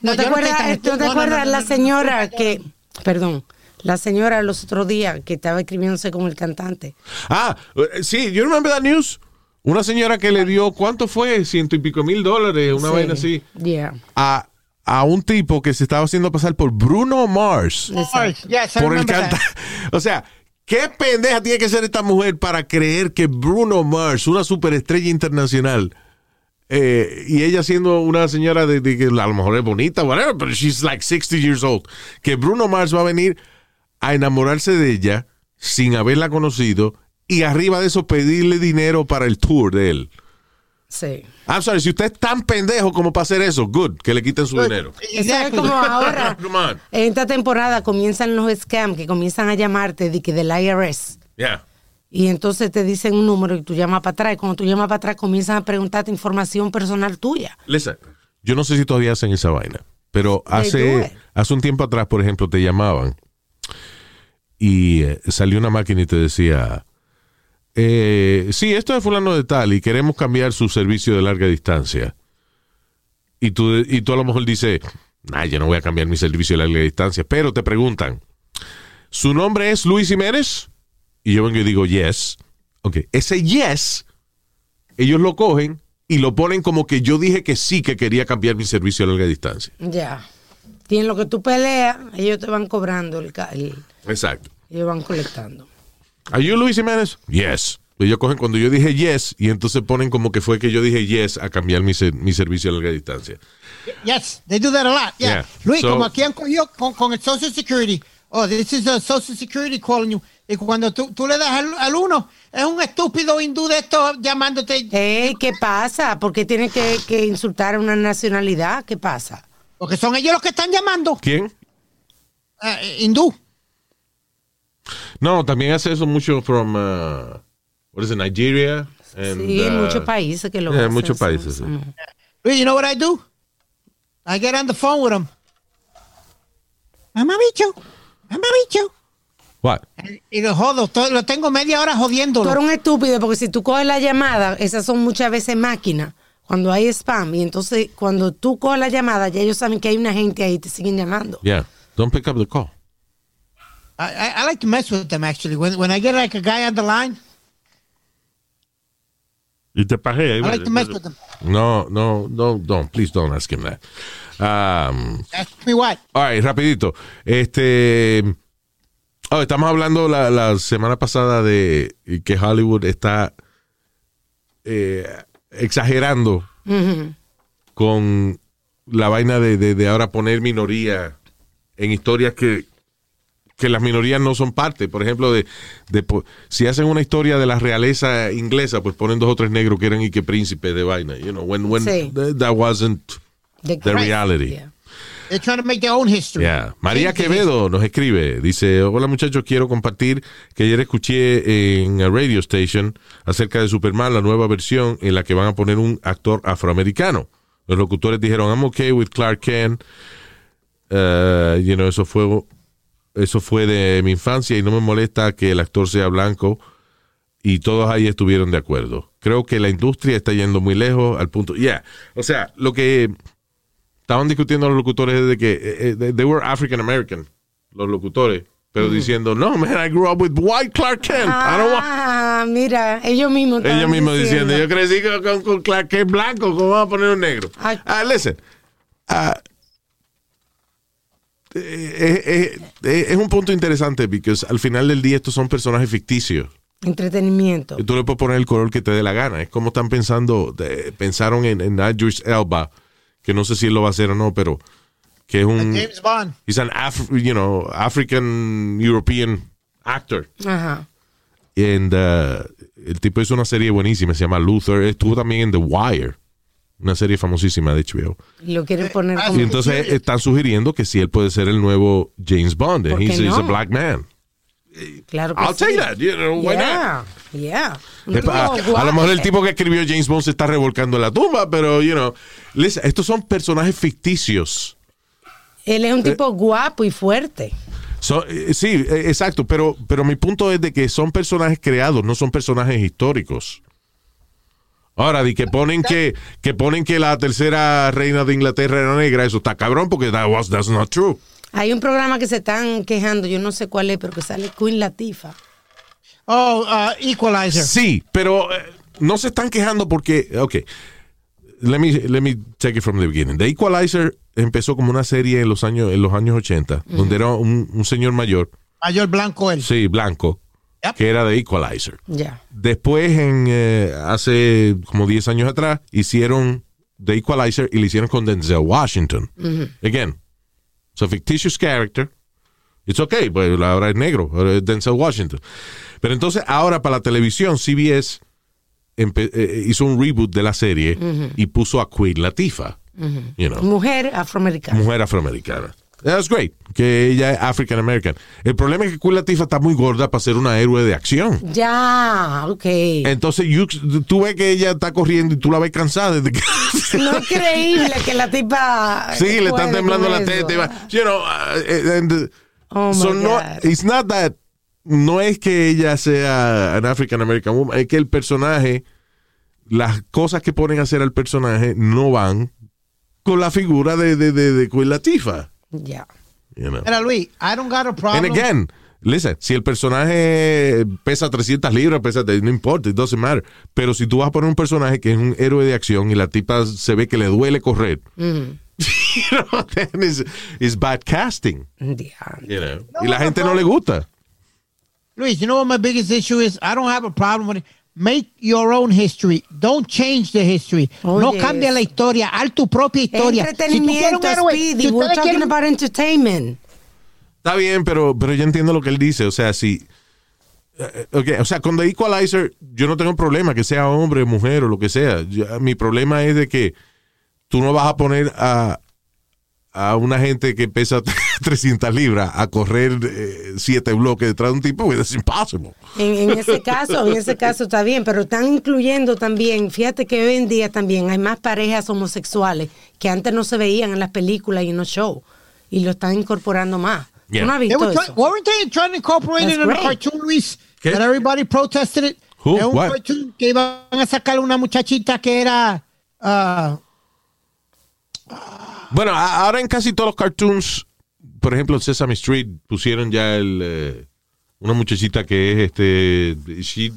¿No, te no acuerdas, ¿no te acuerdas la señora que, perdón, La señora los otros días que estaba escribiéndose con el cantante. Ah, eh, sí, you remember that news? Una señora que le dio, ¿cuánto fue? Ciento y pico mil dólares, una Sí. vaina así. Yeah. A, a un tipo que se estaba haciendo pasar por Bruno Mars. Exacto. Yes, por el canta. O sea, ¿qué pendeja tiene que ser esta mujer para creer que Bruno Mars, una superestrella internacional, eh, y ella siendo una señora de, de que a lo mejor es bonita, whatever, pero she's like 60 years old, que Bruno Mars va a venir a enamorarse de ella sin haberla conocido y arriba de eso pedirle dinero para el tour de él. Sí. I'm sorry, si usted es tan pendejo como para hacer eso, good, que le quiten su dinero. Eso es como ahora. En esta temporada comienzan los scams que comienzan a llamarte de que del IRS. Yeah. Y entonces te dicen un número y tú llamas para atrás. Y cuando tú llamas para atrás comienzan a preguntarte información personal tuya. Listen, yo no sé si todavía hacen esa vaina, pero hace, hace un tiempo atrás, por ejemplo, te llamaban y eh, salió una máquina y te decía, eh, sí, esto es fulano de tal y queremos cambiar su servicio de larga distancia. Y tú, y tú a lo mejor dices, nah, yo no voy a cambiar mi servicio de larga distancia, pero te preguntan, ¿su nombre es Luis Jiménez? Y yo vengo y digo, yes. Ok, ese yes ellos lo cogen y lo ponen como que yo dije que sí que quería cambiar mi servicio a larga distancia. Ya. Y en lo que tú peleas, ellos te van cobrando el, el- Exacto. ellos van colectando. ¿Are you Luis Jiménez? Yes. Ellos cogen cuando yo dije yes y entonces ponen como que fue que yo dije yes a cambiar mi, ser- mi servicio a larga distancia. Yes, they do that a lot. Yeah. Yeah. Luis, So- como aquí han cogido con, con el Social Security. Oh, this is a Social Security calling you. Y cuando tú, tú le das al, al uno, es un estúpido hindú de esto llamándote. Ey, ¿qué pasa? ¿Por qué tienes que, que insultar a una nacionalidad? ¿Qué pasa? Porque son ellos los que están llamando. ¿Quién? Eh, hindú. No, también hace eso mucho from, uh, what is it, Nigeria? And, sí, en uh, muchos países que lo yeah, hacen. muchos países, sí. Luis, you know what I do? I get on the phone with them. Mamabicho, mamabicho. What? Y lo jodo, lo tengo media hora Tú jodiéndolo. eres un estúpido porque si tú coges la llamada, esas son muchas veces máquinas. Cuando hay spam y entonces cuando tú coges la llamada, ya ellos saben que hay una gente ahí y te siguen llamando. Yeah. Don't pick up the call. I, I, like to mess with them actually. When, when I get like a guy on the line, Y te pajea. I like to mess with them. No, no, no, don't. Please don't ask him that. Um, Ask me what? All right, rapidito. Este. oh, estamos hablando la, la semana pasada de que Hollywood está eh, exagerando con la vaina de, de- de ahora poner minoría en historias que, que las minorías no son parte. Por ejemplo, de, de po- si hacen una historia de la realeza inglesa, pues ponen dos o tres negros que eran y que príncipes de vaina. You know, when, when Sí. th- that wasn't the reality. Yeah. They're trying to make their own history. Yeah. María Quevedo nos escribe, dice, hola muchachos, quiero compartir que ayer escuché en a radio station acerca de Superman, la nueva versión en la que van a poner un actor afroamericano. Los locutores dijeron, I'm okay with Clark Kent. Uh, you know, eso fue, eso fue de mi infancia y no me molesta que el actor sea blanco y todos ahí estuvieron de acuerdo. Creo que la industria está yendo muy lejos al punto, yeah. O sea, lo que estaban discutiendo los locutores es de que eh, eh, they- were African American, los locutores, pero diciendo, no, man, I grew up with white Clark Kent. I don't want-" Ah, mira, ellos mismos. Ellos mismos diciendo, yo crecí con, con- Clark Kent blanco, ¿cómo vamos a poner un negro? Ah, listen. ah, eh, eh, eh, es un punto interesante porque al final del día estos son personajes ficticios. Entretenimiento. Y tú le puedes poner el color que te dé la gana. Es como están pensando, de- pensaron en, en Idris Elba, que no sé si él lo va a hacer o no, pero que es un... James Bond. He's an Af you know, African European actor. Ajá. And uh, el tipo hizo una serie buenísima, se llama Luther. Estuvo también en The Wire, una serie famosísima de HBO. Lo quieren poner como. Y entonces están sugiriendo que si él puede ser el nuevo James Bond. And ¿Por qué he's, he's a no? black man. Claro que I'll sí. take that. You know, why not? Yeah, yeah. Un Eh, A, a lo mejor el tipo que escribió James Bond se está revolcando en la tumba, pero, you know, listen, estos son personajes ficticios. Él es un tipo guapo y fuerte. So- eh, sí, eh, exacto, pero, pero mi punto es de que son personajes creados, no son personajes históricos. Ahora, de que ponen que, que ponen que la tercera reina de Inglaterra era negra, eso está cabrón porque that was, that's not true. Hay un programa que se están quejando, yo no sé cuál es, pero que sale Queen Latifa. Oh, uh, Equalizer. Sí, pero eh, no se están quejando porque, ok, let me, let me take it from the beginning. The Equalizer empezó como una serie en los años, en los años 80, donde era un, un señor mayor, Mayor blanco él. sí, blanco, Yep. que era The Equalizer. Ya. Después, en, eh, hace como 10 años atrás, hicieron The Equalizer y lo hicieron con Denzel Washington. Again, it's a fictitious character. It's okay, pues ahora es negro, ahora es Denzel Washington. Pero entonces, ahora para la televisión, CBS empe- eh, hizo un reboot de la serie y puso a Queen Latifah, you know, Mujer afroamericana. mujer afroamericana. That's great, que ella es African American. El problema es que Queen Latifah está muy gorda para ser una héroe de acción. Ya, ok. Entonces, you- tú ves que ella está corriendo y tú la ves cansada. desde que- No es creíble que la tipa. sí, le están temblando la teta. y va- You know, uh, and, uh, Oh, my so no, God. it's not that, no es que ella sea an African American woman, es que el personaje, las cosas que ponen a hacer al personaje no van con la figura de, de, de, de Queen Latifah. You know. Mira, Luis, I don't got a And problem. again, listen, si el personaje pesa 300 libras, pesa, no importa, it doesn't matter. Pero si tú vas a poner un personaje que es un héroe de acción y la tipa se ve que le duele correr, you know, then it's, it's bad casting. You know. y la gente no le gusta. Luis, you know what my biggest issue is? I don't have a problem with it. Make your own history. Don't change the history. Oh, no yes. cambia la historia. Haz tu propia historia. Entretenimiento, Speedy. si We're talking quieren- about entertainment. Está bien, pero, pero yo entiendo lo que él dice. O sea, si. eh, o sea, con The Equalizer, yo no tengo problema que sea hombre, mujer o lo que sea. Yo- mi problema es de que tú no vas a poner a, a una gente que pesa 300 libras a correr eh, siete bloques detrás de un tipo. Es imposible. En, en ese caso, en ese caso está bien, pero están incluyendo también, fíjate que hoy en día también hay más parejas homosexuales que antes no se veían en las películas y en los shows y lo están incorporando más. ¿Tú Yeah. no has They visto try- eso? weren't they trying to incorporate That's it in great. cartoon, Luis? ¿Qué? That everybody protested it. Who? Un What? cartoon que iban a sacar una muchachita que era... ah, Bueno, a- ahora en casi todos los cartoons, por ejemplo, en Sesame Street pusieron ya el, eh, una muchachita que es este. is she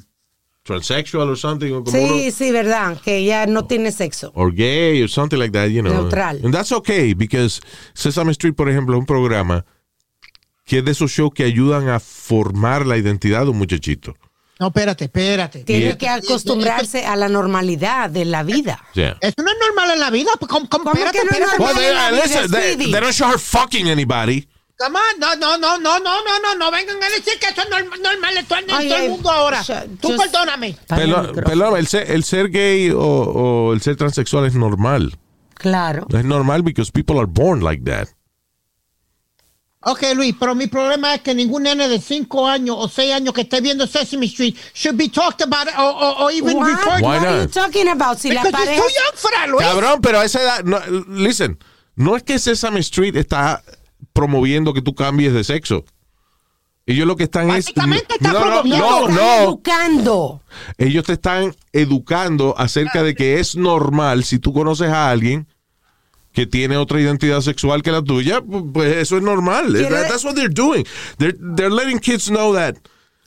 transsexual or something? como Sí, uno- sí, verdad, que ella no tiene sexo. or gay or something like that, you know. Neutral. And that's okay because Sesame Street, por ejemplo, es un programa que es de esos shows que ayudan a formar la identidad de un muchachito. No, espérate, espérate. Tiene que acostumbrarse a la normalidad de la vida. Yeah. Eso no es normal en la vida. pues, ¿Cómo, cómo, ¿Cómo espérate, que no es espérate. normal? Well, they, la vida, listen, they, Speedy. they don't show her fucking anybody. Come on, no, no, no, no, no, no, no, no vengan a decir que eso es norm- normal en todo, en Oye, todo el mundo ahora. Tú just- perdóname. Perdón, el ser, el ser gay o, o el ser transexual es normal. Claro. Es normal because people are born like that. Ok, Luis, pero mi problema es que ningún nene de 5 años o 6 años que esté viendo Sesame Street should be talked about or, or, or even What? referred Why What are you talking about? Si la Because you're pareja... too young for that, Luis. Cabrón, pero a esa edad, no, listen, no es que Sesame Street está promoviendo que tú cambies de sexo. Ellos lo que están es. Está no, no, no, no. educando. Ellos te están educando acerca de que es normal si tú conoces a alguien que tiene otra identidad sexual que la tuya, pu- pues eso es normal. That's what they're doing. They're, they're letting kids know that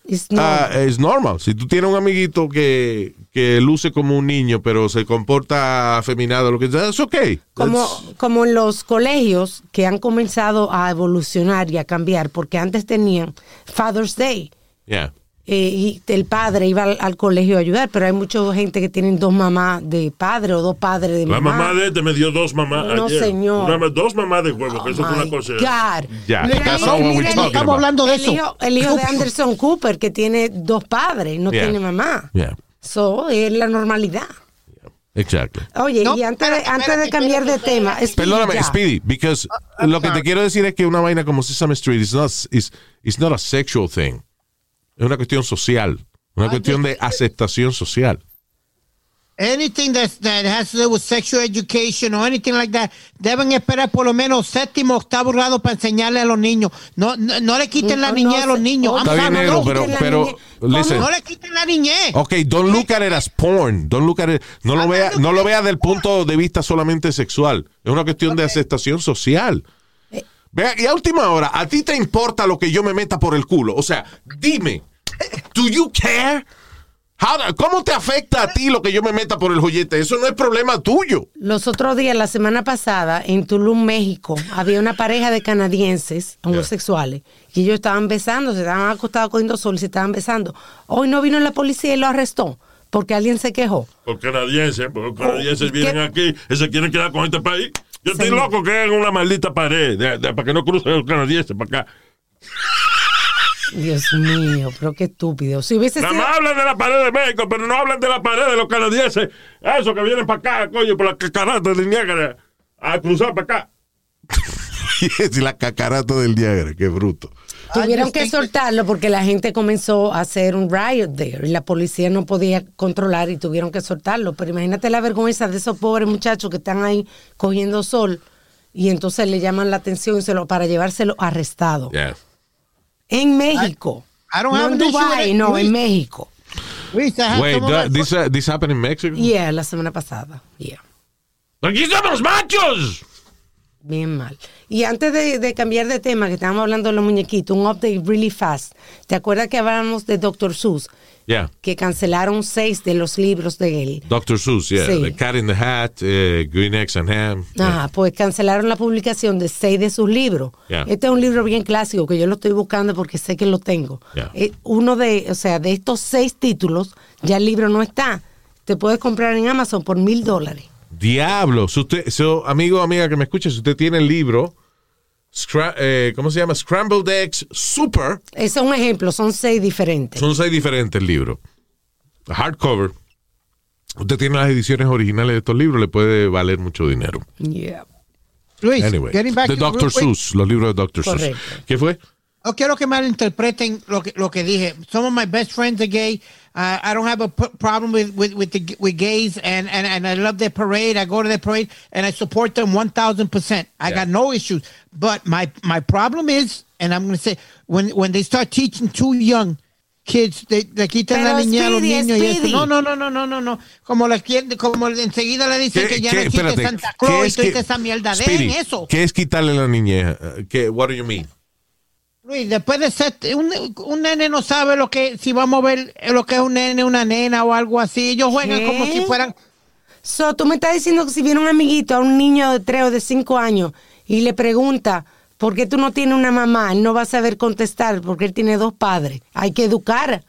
It's not- ah, es normal. Si tú tienes un amiguito que, que luce como un niño, pero se comporta afeminado, lo que sea, es okay. como, That's- como en los colegios que han comenzado a evolucionar y a cambiar, porque antes tenían Father's Day yeah. Eh, y el padre iba al, al colegio a ayudar, pero hay mucha gente que tienen dos mamás de padre o dos padres de La mamá. mamá de este me dio dos mamás No, ayer. señor. Una- dos mamás de huevo, que eso fue una cosa. God. Estamos hablando de el eso. hijo, el hijo de Anderson Cooper que tiene dos padres, no Yeah. tiene mamá. Yeah. So, es la normalidad. Exactly. Oye, No, y antes, de, espérate, antes de espérate, cambiar de espérate, tema, Speedy, Perdóname, ya. Speedy, because lo que te quiero decir es que una vaina como Sesame Street is not, is, is not a sexual thing. Es una cuestión social. Una cuestión de aceptación social. Anything that, that has to do with sexual education or anything like that, deben esperar por lo menos séptimo, octavo grado para enseñarle a los niños. No, no, no le quiten la niñez no a los niños. Está bien, negro, no. pero, pero. No le quiten la niñez. Ok, don't look at it as porn. Don't look at it, no lo vea, no lo vea del punto de vista solamente sexual. Es una cuestión de aceptación social. Vea, y a última hora, ¿a ti te importa lo que yo me meta por el culo? O sea, dime, ¿do you care? How- ¿Cómo te afecta a ti lo que yo me meta por el joyete? Eso no es problema tuyo. Los otros días, la semana pasada, en Tulum, México, había una pareja de canadienses homosexuales y ellos estaban besando, se estaban acostados cogiendo sol y se estaban besando. Hoy no vino la policía y lo arrestó porque alguien se quejó. Por canadienses, porque los canadienses Oh, vienen ¿qué? aquí y se quieren quedar con este país. Yo estoy loco que hagan una maldita pared de- de- para que no crucen los canadienses para acá. Dios mío, pero qué estúpido. Si hubiese Nada sido... más hablan de la pared de México, pero no hablan de la pared de los canadienses. Eso que vienen para acá, coño, por la cacarata del Niágara, a cruzar para acá. Es la cacarata del Niágara, qué bruto. Tuvieron que soltarlo porque la gente comenzó a hacer un riot there y la policía no podía controlar y tuvieron que soltarlo. Pero imagínate la vergüenza de esos pobres muchachos que están ahí cogiendo sol y entonces le llaman la atención y se lo- para llevárselo arrestado. Yeah. En México. I don't no have it. no, Luis. en México. I Wait, that- this, uh, this happened in Mexico? Yeah, la semana pasada. Yeah. ¡Aquí estamos, machos! Bien mal. Y antes de, de cambiar de tema, que estábamos hablando de los muñequitos, un update really fast. ¿Te acuerdas que hablábamos de Dr. Seuss? Yeah. Que cancelaron seis de los libros de él. Dr. Seuss, yeah. Sí. The Cat in the Hat, eh, Green Eggs and Ham. Ajá, pues cancelaron la publicación de seis de sus libros. Yeah. Este es un libro bien clásico que yo lo estoy buscando porque sé que lo tengo. Yeah. Eh, uno de, o sea, de estos seis títulos, ya el libro no está. Te puedes comprar en Amazon por mil dólares. Diablo. Si usted, so, amigo o amiga que me escuche, si usted tiene el libro, Scra- eh, ¿cómo se llama? Scrambled Eggs Super. Ese es un ejemplo, son seis diferentes. Son seis diferentes libros. Hardcover. Usted tiene las ediciones originales de estos libros, le puede valer mucho dinero. Yeah. Luis, Anyway, getting back de Dr. Seuss, los libros de Dr. Seuss. ¿Qué fue? No quiero que malinterpreten lo que, lo que dije. Some of my best friends are gay. Uh, I don't have a p- problem with with with, the, with gays, and, and and I love their parade. I go to their parade, and I support them one thousand percent. I got no issues. But my my problem is, and I'm going to say, when when they start teaching too young kids, they le quitan la niña a los niños y eso. No, no, no, no, no, no, no. Como como enseguida le dicen ¿Qué- que ya no existe Santa ¿qué Claus y toda esa mierda. Speedy, Dejen eso. ¿Qué es quitarle la niñez? Eh, ¿Qué, what do you mean? Luis, después de ser, un, un nene no sabe lo que, si vamos a ver lo que es un nene, una nena o algo así. Ellos juegan ¿Qué? como si fueran. So, tú me estás diciendo que si viene un amiguito a un niño de tres o de cinco años y le pregunta, ¿por qué tú no tienes una mamá? Él no va a saber contestar porque él tiene dos padres. Hay que educar.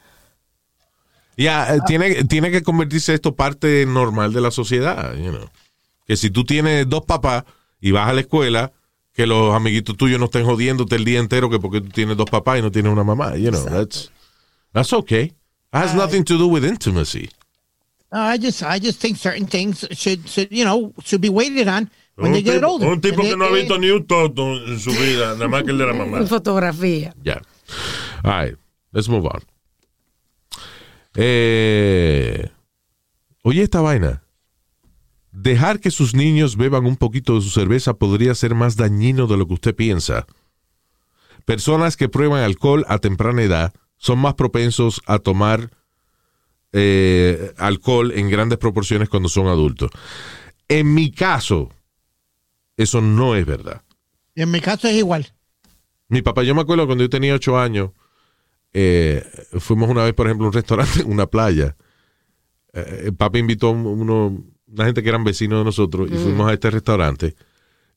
Ya, eh, tiene, tiene que convertirse esto parte normal de la sociedad, you know. Que si tú tienes dos papás y vas a la escuela, que los amiguitos tuyos no estén jodiéndote el día entero que porque tú tienes dos papás y no tienes una mamá, you know, that's, that's okay. It has nothing to do with intimacy. No, I just, I just think certain things should, should, you know, should be waited on when Un they get tipo, older. un tipo And que they- no ha they- visto ni un toto en su vida, nada más que el de la mamá. Fotografía. Ya. All right, let's move on. Eh, oye, esta vaina. Dejar que sus niños beban un poquito de su cerveza podría ser más dañino de lo que usted piensa. Personas que prueban alcohol a temprana edad son más propensos a tomar eh, alcohol en grandes proporciones cuando son adultos. En mi caso, eso no es verdad. En mi caso es igual. Mi papá, yo me acuerdo cuando yo tenía ocho años, eh, fuimos una vez, por ejemplo, a un restaurante en una playa. Eh, el papá invitó a un- uno, una gente que eran vecinos de nosotros y fuimos a este restaurante.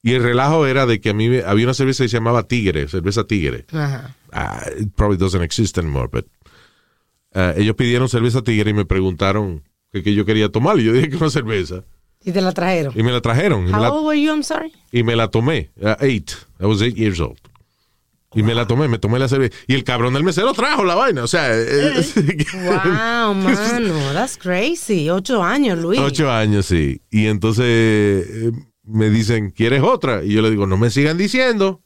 Y el relajo era de que a mí me- había una cerveza que se llamaba Tigre, cerveza Tigre. Ajá. Ah, it probably doesn't exist anymore, but ah, ellos pidieron cerveza Tigre y me preguntaron que, que yo quería tomar. Y yo dije que una cerveza. Y te la trajeron. Y me la trajeron. Y me How la, old were you? I'm sorry. y me la tomé. a eight. I was eight years old. Y me la tomé, me tomé la cerveza. Y el cabrón del mesero trajo la vaina. O sea, eh, Wow, mano, that's crazy. Ocho años, Luis. ocho años, sí. Y entonces eh, me dicen, ¿quieres otra? Y yo le digo, no me sigan diciendo.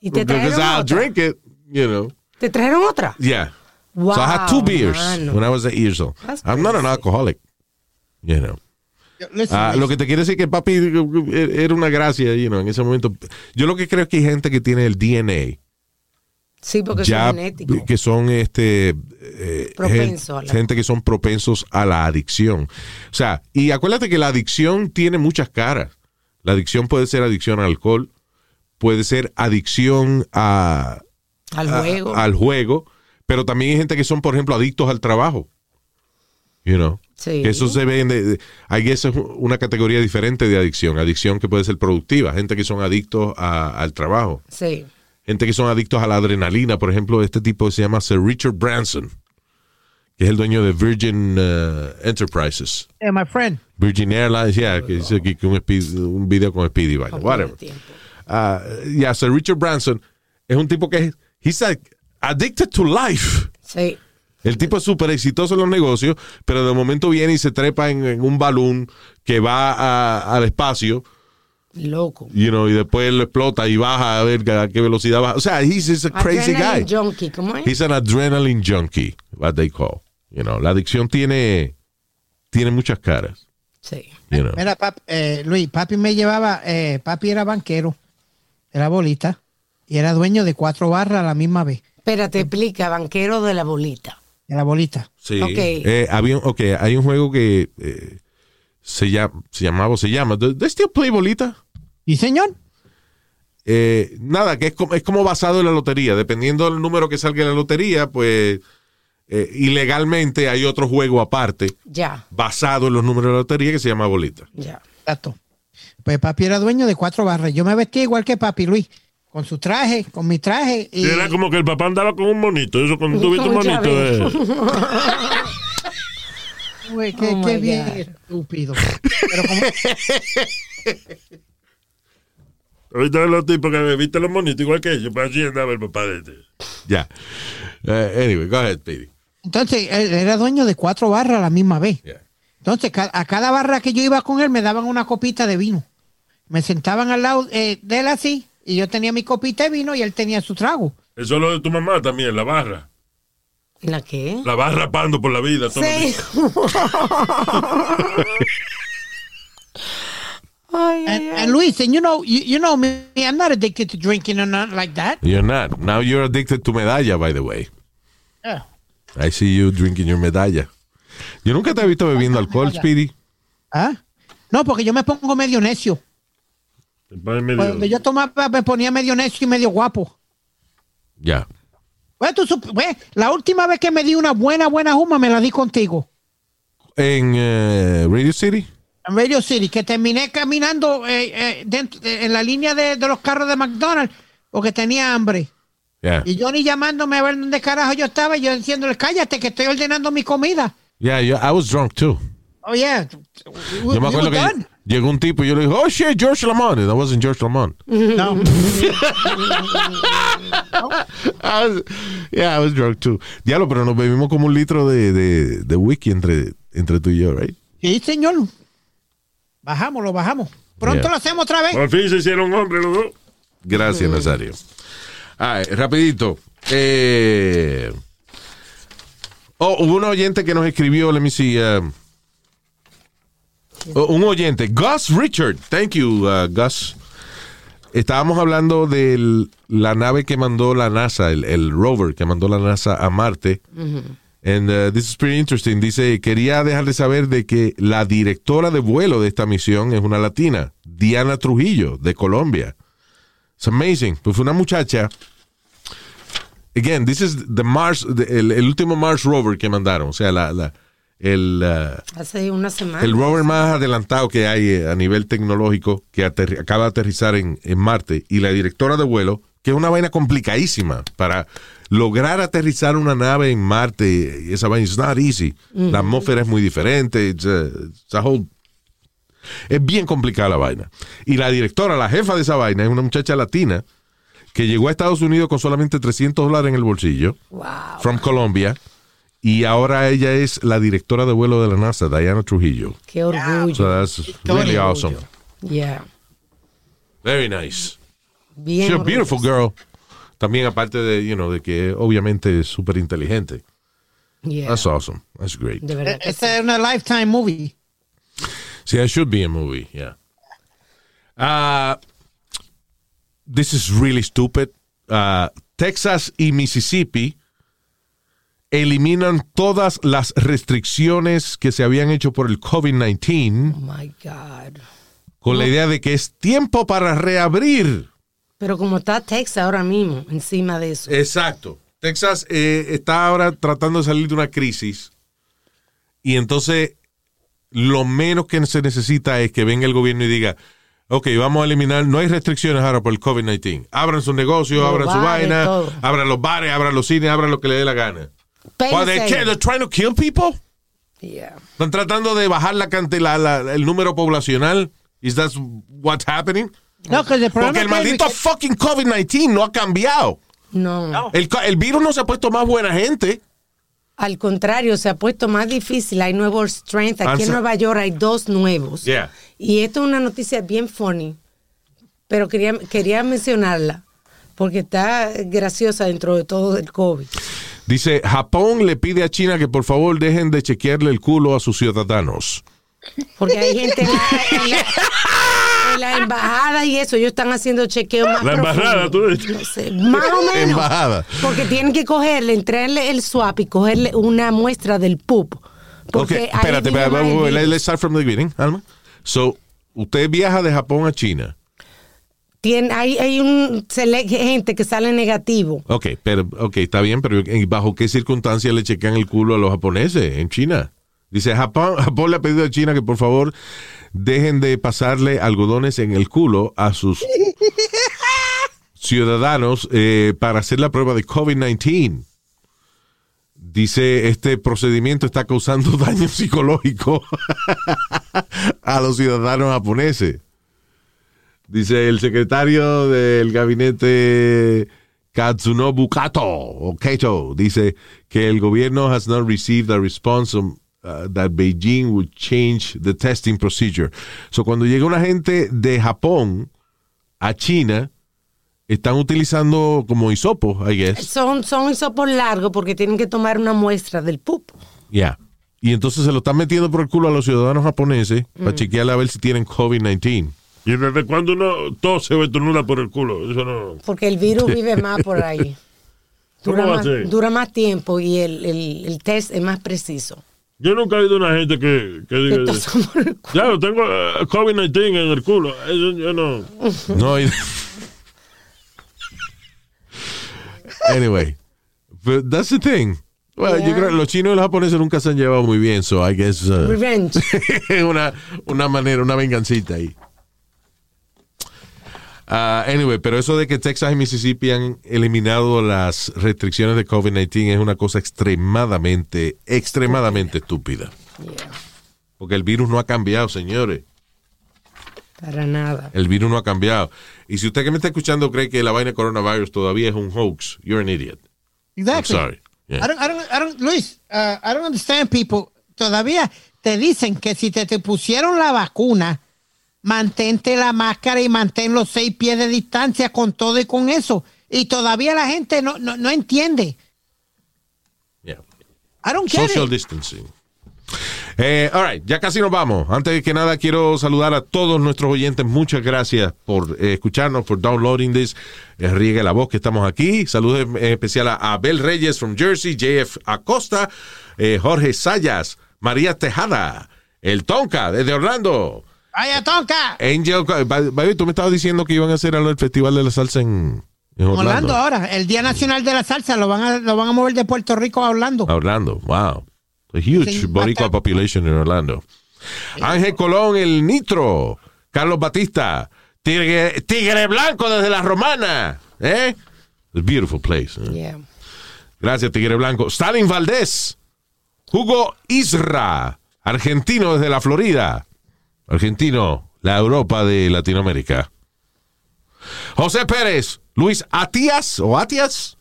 Y te Because trajeron I'll otra. drink it, you know. ¿Te trajeron otra? Yeah. Wow, so I had two beers mano. when I was eight years old. That's I'm not an alcoholic, you know. Listen, Ah, lo que te quiere decir que papi eh, era una gracia, you know, en ese momento. Yo lo que creo es que hay gente que tiene el DNA Sí, porque ya son genéticos. que son este eh, Propenso la- gente que son propensos a la adicción. O sea, y acuérdate que la adicción tiene muchas caras. La adicción puede ser adicción al alcohol, puede ser adicción a, Al a- juego. al juego, pero también hay gente que son, por ejemplo, adictos al trabajo. You know? Sí. Eso se ve, en, guess es una categoría diferente de adicción. Adicción que puede ser productiva. Gente que son adictos a- al trabajo. Sí. Gente que son adictos a la adrenalina. Por ejemplo, este tipo se llama Sir Richard Branson, que es el dueño de Virgin uh, Enterprises. Eh, my friend. Virgin Airlines, yeah, que dice aquí que un, speed- un video con Speedy, vaina, whatever. Ah, yeah, Sir Richard Branson es un tipo que es, he's like addicted to life. Sí. El tipo es súper exitoso en los negocios, pero de momento viene y se trepa en, en un balón que va a- al espacio, Loco. you know, y después lo explota y baja a ver a qué velocidad baja. O sea, he's, he's a crazy Adrenaline guy. junkie, ¿cómo es? He's an adrenaline junkie, what they call. You know, la adicción tiene, tiene muchas caras. Sí. You know. Mira, pap- eh, Luis, papi me llevaba, eh, papi era banquero, era bolita, y era dueño de cuatro barras a la misma vez. Espérate, explica, banquero de la bolita. De la bolita. Sí. Ok. Eh, había, un- ok, hay un juego que eh, se, llama, se llamaba, o se llama, ¿they they still play bolita? ¿Y señor? Eh, nada, que es como, es como basado en la lotería. Dependiendo del número que salga en la lotería, pues eh, ilegalmente hay otro juego aparte Ya, basado en los números de la lotería que se llama bolita. ya. Exacto. Pues papi era dueño de cuatro barras. Yo me vestía igual que papi, Luis, con su traje, con mi traje. Y... Y era como que el papá andaba con un monito. Eso cuando tuviste un Con monito. Eh. Güey, qué, Oh, qué bien God. estúpido. Pero como, Ahorita los tipos que me viste los monitos igual que ellos. Pues así andaba el papá de este. Ya. Eh, anyway, go ahead, Speedy. entonces, él era dueño de cuatro barras a la misma vez. Yeah. Entonces, a cada barra que yo iba con él me daban una copita de vino. Me sentaban al lado eh, de él así, y yo tenía mi copita de vino y él tenía su trago. Eso es lo de tu mamá también, la barra. ¿La qué? La va rapando por la vida. Sí. Ay, ay, And, ay. and Luis, and you know, you, you know me, I'm not addicted to drinking or not like that. You're not. Now you're addicted to medalla, by the way. Yeah. I see you drinking your medalla. Yo nunca te he visto bebiendo alcohol, Speedy. ¿Ah? No, porque yo me pongo medio necio. Medio- Cuando yo tomaba me ponía medio necio y medio guapo. Ya. Pues, tú pues, la última vez que me di una buena, buena juma me la di contigo. En eh, Radio City. En Radio City, que terminé caminando eh, eh, dentro- eh, en la línea de, de los carros de McDonald's porque tenía hambre. Yeah. Y Johnny llamándome a ver dónde carajo yo estaba y yo diciéndole, cállate que estoy ordenando mi comida. Yeah, yo- I was drunk too. Oh, yeah. Yo me acuerdo que llegó un tipo y yo le dije, oh shit, George Lamont. And that wasn't George Lamont. No. I was- yeah, I was drunk too. Diablo, pero nos bebimos como un litro de, de, de whisky entre, entre tú y yo, right? Sí, señor. Bajamos, lo bajamos. Pronto Yeah. lo hacemos otra vez. Por fin se hicieron hombres los dos. Gracias, Nazario. Ah, rapidito. Eh, oh, hubo un oyente que nos escribió, let me see. um, oh, un oyente, Gus Richard. Thank you, uh, Gus. Estábamos hablando de la nave que mandó la NASA, el, el rover que mandó la NASA a Marte. And uh, this is pretty interesting. Dice, quería dejarle saber de que la directora de vuelo de esta misión es una latina, Diana Trujillo, de Colombia. It's amazing. Pues fue una muchacha. Again, this is the Mars, the- el, el último Mars rover que mandaron. O sea, la, la- el, uh, Hace una semana. el rover más adelantado que hay eh, a nivel tecnológico que acaba de aterrizar en, en Marte. Y la directora de vuelo, que es una vaina complicadísima para lograr aterrizar una nave en Marte. Esa vaina es not easy. La atmósfera es muy diferente. It's a- it's a whole- es bien complicada la vaina. Y la directora, la jefa de esa vaina, es una muchacha latina que llegó a Estados Unidos con solamente 300 dólares en el bolsillo, Wow. from Colombia, y ahora ella es la directora de vuelo de la NASA, Diana Trujillo. Qué orgullo. So that's really awesome. Yeah. Very nice. Bien. She's a beautiful girl. También aparte de, you know, de que obviamente es súper inteligente. Yeah. That's awesome. That's great. De verdad. es una lifetime movie. See, that should be a movie, yeah. Uh, this is really stupid. Uh, Texas y Mississippi eliminan todas las restricciones que se habían hecho por el COVID-19 Oh my God. con la idea de que es tiempo para reabrir Pero como está Texas ahora mismo, encima de eso. Exacto. Texas eh, está ahora tratando de salir de una crisis y entonces lo menos que se necesita es que venga el gobierno y diga, ok, vamos a eliminar, no hay restricciones ahora por el COVID-19. Abran sus negocios, abran su vaina, todo. abran los bares, abran los cines, abran lo que le dé la gana. Why they? They're trying to kill people. Yeah. Están tratando de bajar la cantidad, la- la- el número poblacional. Is that what's happening? No, que el problema Porque el es que- maldito fucking COVID-19 no ha cambiado. No. El, co- el virus no se ha puesto más buena gente. Al contrario, se ha puesto más difícil. Hay nuevos strengths. Aquí en Ansa- Nueva York hay dos nuevos. Yeah. Y esto es una noticia bien funny. Pero quería, quería mencionarla. Porque está graciosa dentro de todo el COVID. Dice, Japón le pide a China que por favor dejen de chequearle el culo a sus ciudadanos. Porque hay gente en la, en la- en la embajada y eso. Ellos están haciendo chequeo más La embajada, profundo. tú dices. No sé, más o menos. Embajada. Porque tienen que cogerle, entrarle el swap y cogerle una muestra del pup. Porque Ok, ahí espérate, espérate, let's start from the beginning, Alma. So, usted viaja de Japón a China. Tiene, hay, hay un gente que sale negativo. Ok, pero, ok, está bien, pero ¿en- ¿bajo qué circunstancias le chequean el culo a los japoneses en China? Dice, Japón, Japón le ha pedido a China que por favor dejen de pasarle algodones en el culo a sus ciudadanos eh, para hacer la prueba de COVID-19. Dice, este procedimiento está causando daño psicológico a los ciudadanos japoneses. Dice el secretario del gabinete Katsunobu Kato, o Kato, dice que el gobierno has not received a response uh, that Beijing would change the testing procedure. So cuando llega una gente de Japón a China, están utilizando como hisopos, I guess. Son, son hisopos largos porque tienen que tomar una muestra del pup. Yeah. Y entonces se lo están metiendo por el culo a los ciudadanos japoneses para chequear a ver si tienen COVID-19. ¿Y desde cuando uno tose o estornuda por el culo? Eso no. Porque el virus vive más por ahí. ¿Cómo Dura va a más, ser? dura más tiempo y el, el, el test es más preciso. Yo nunca he oído una gente que, que diga. Que tosa por el culo. Claro, tengo eh, COVID-19 en el culo. Eso yo no. No hay. anyway, but that's the thing. Well, yo creo que los chinos y los japoneses nunca se han llevado muy bien, so I guess uh, Revenge. una, una manera, una vengancita ahí. Ah, anyway, pero eso de que Texas y Mississippi han eliminado las restricciones de COVID-19 es una cosa extremadamente, extremadamente estúpida. Porque el virus no ha cambiado, señores. Para nada. El virus no ha cambiado. Y si usted que me está escuchando cree que la vaina de coronavirus todavía es un hoax, you're an idiot. I'm Exactly. sorry. Yeah. I don't, I don't, I don't, Luis, uh, I don't understand people. Todavía te dicen que si te, te pusieron la vacuna, mantente la máscara y mantén los seis pies de distancia con todo y con eso. Y todavía la gente no, no, no entiende. Yeah. I don't get Social it. distancing. Eh, all right, ya casi nos vamos. Antes que nada, quiero saludar a todos nuestros oyentes. Muchas gracias por eh, escucharnos, por downloading this. Eh, riegue la voz que estamos aquí. Saludos en especial a Abel Reyes from Jersey, JF Acosta, eh, Jorge Sayas, María Tejada, el Tonka desde Orlando. ¡Vaya tonca! Angel, by- by the way, tú me estabas diciendo que iban a hacer el Festival de la Salsa en, en Orlando. Orlando ahora, el Día Nacional de la Salsa, lo van a, lo van a mover de Puerto Rico a Orlando. A Orlando, wow. A huge Sí, Boricua population en Orlando. Ángel Colón, el Nitro. Carlos Batista. Tigre, Tigre Blanco desde la Romana. ¿Eh? It's a beautiful place. ¿eh? Yeah. Gracias, Tigre Blanco. Stalin Valdés. Hugo Isra. Argentino desde la Florida. Argentino, la Europa de Latinoamérica. José Pérez. Luis Atias o Atias.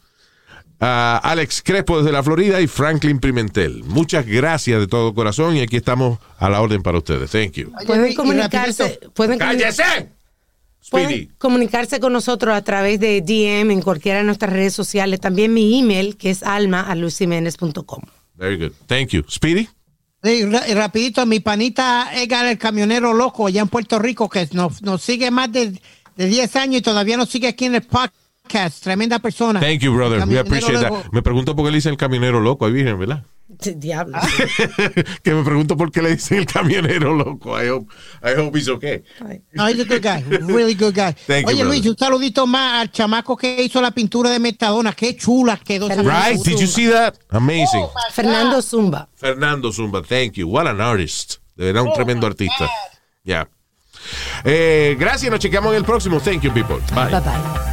Alex Crespo desde la Florida y Franklin Pimentel. Muchas gracias de todo corazón y aquí estamos a la orden para ustedes. Thank you. Pueden comunicarse, pueden, ¡Cállese! pueden comunicarse con nosotros a través de DM en cualquiera de nuestras redes sociales. También mi email, que es alma.luisiménez.com. Very good. Thank you. Speedy. Sí, rapidito, mi panita Edgar, el camionero loco, allá en Puerto Rico, que nos, nos sigue más de, de 10 años y todavía nos sigue aquí en el podcast. Tremenda persona. Thank you, brother. We appreciate loco. that. Me pregunto por qué le dicen el camionero loco. Ahí vienen, ¿verdad? Diablo. que me pregunto por qué le dicen el camionero loco. I hope, I hope he's okay. No, he's a good guy. Really good guy. Thank you, Oye, Luis, brother. un saludito más al chamaco que hizo la pintura de Metadona. Qué chula quedó. Right? Did you see that? Amazing. Fernando Zumba. Fernando Zumba, thank you. What an artist. De verdad, un tremendo artista. Ya. Eh, gracias, nos chequeamos en el próximo. Thank you, people. Bye. Bye bye.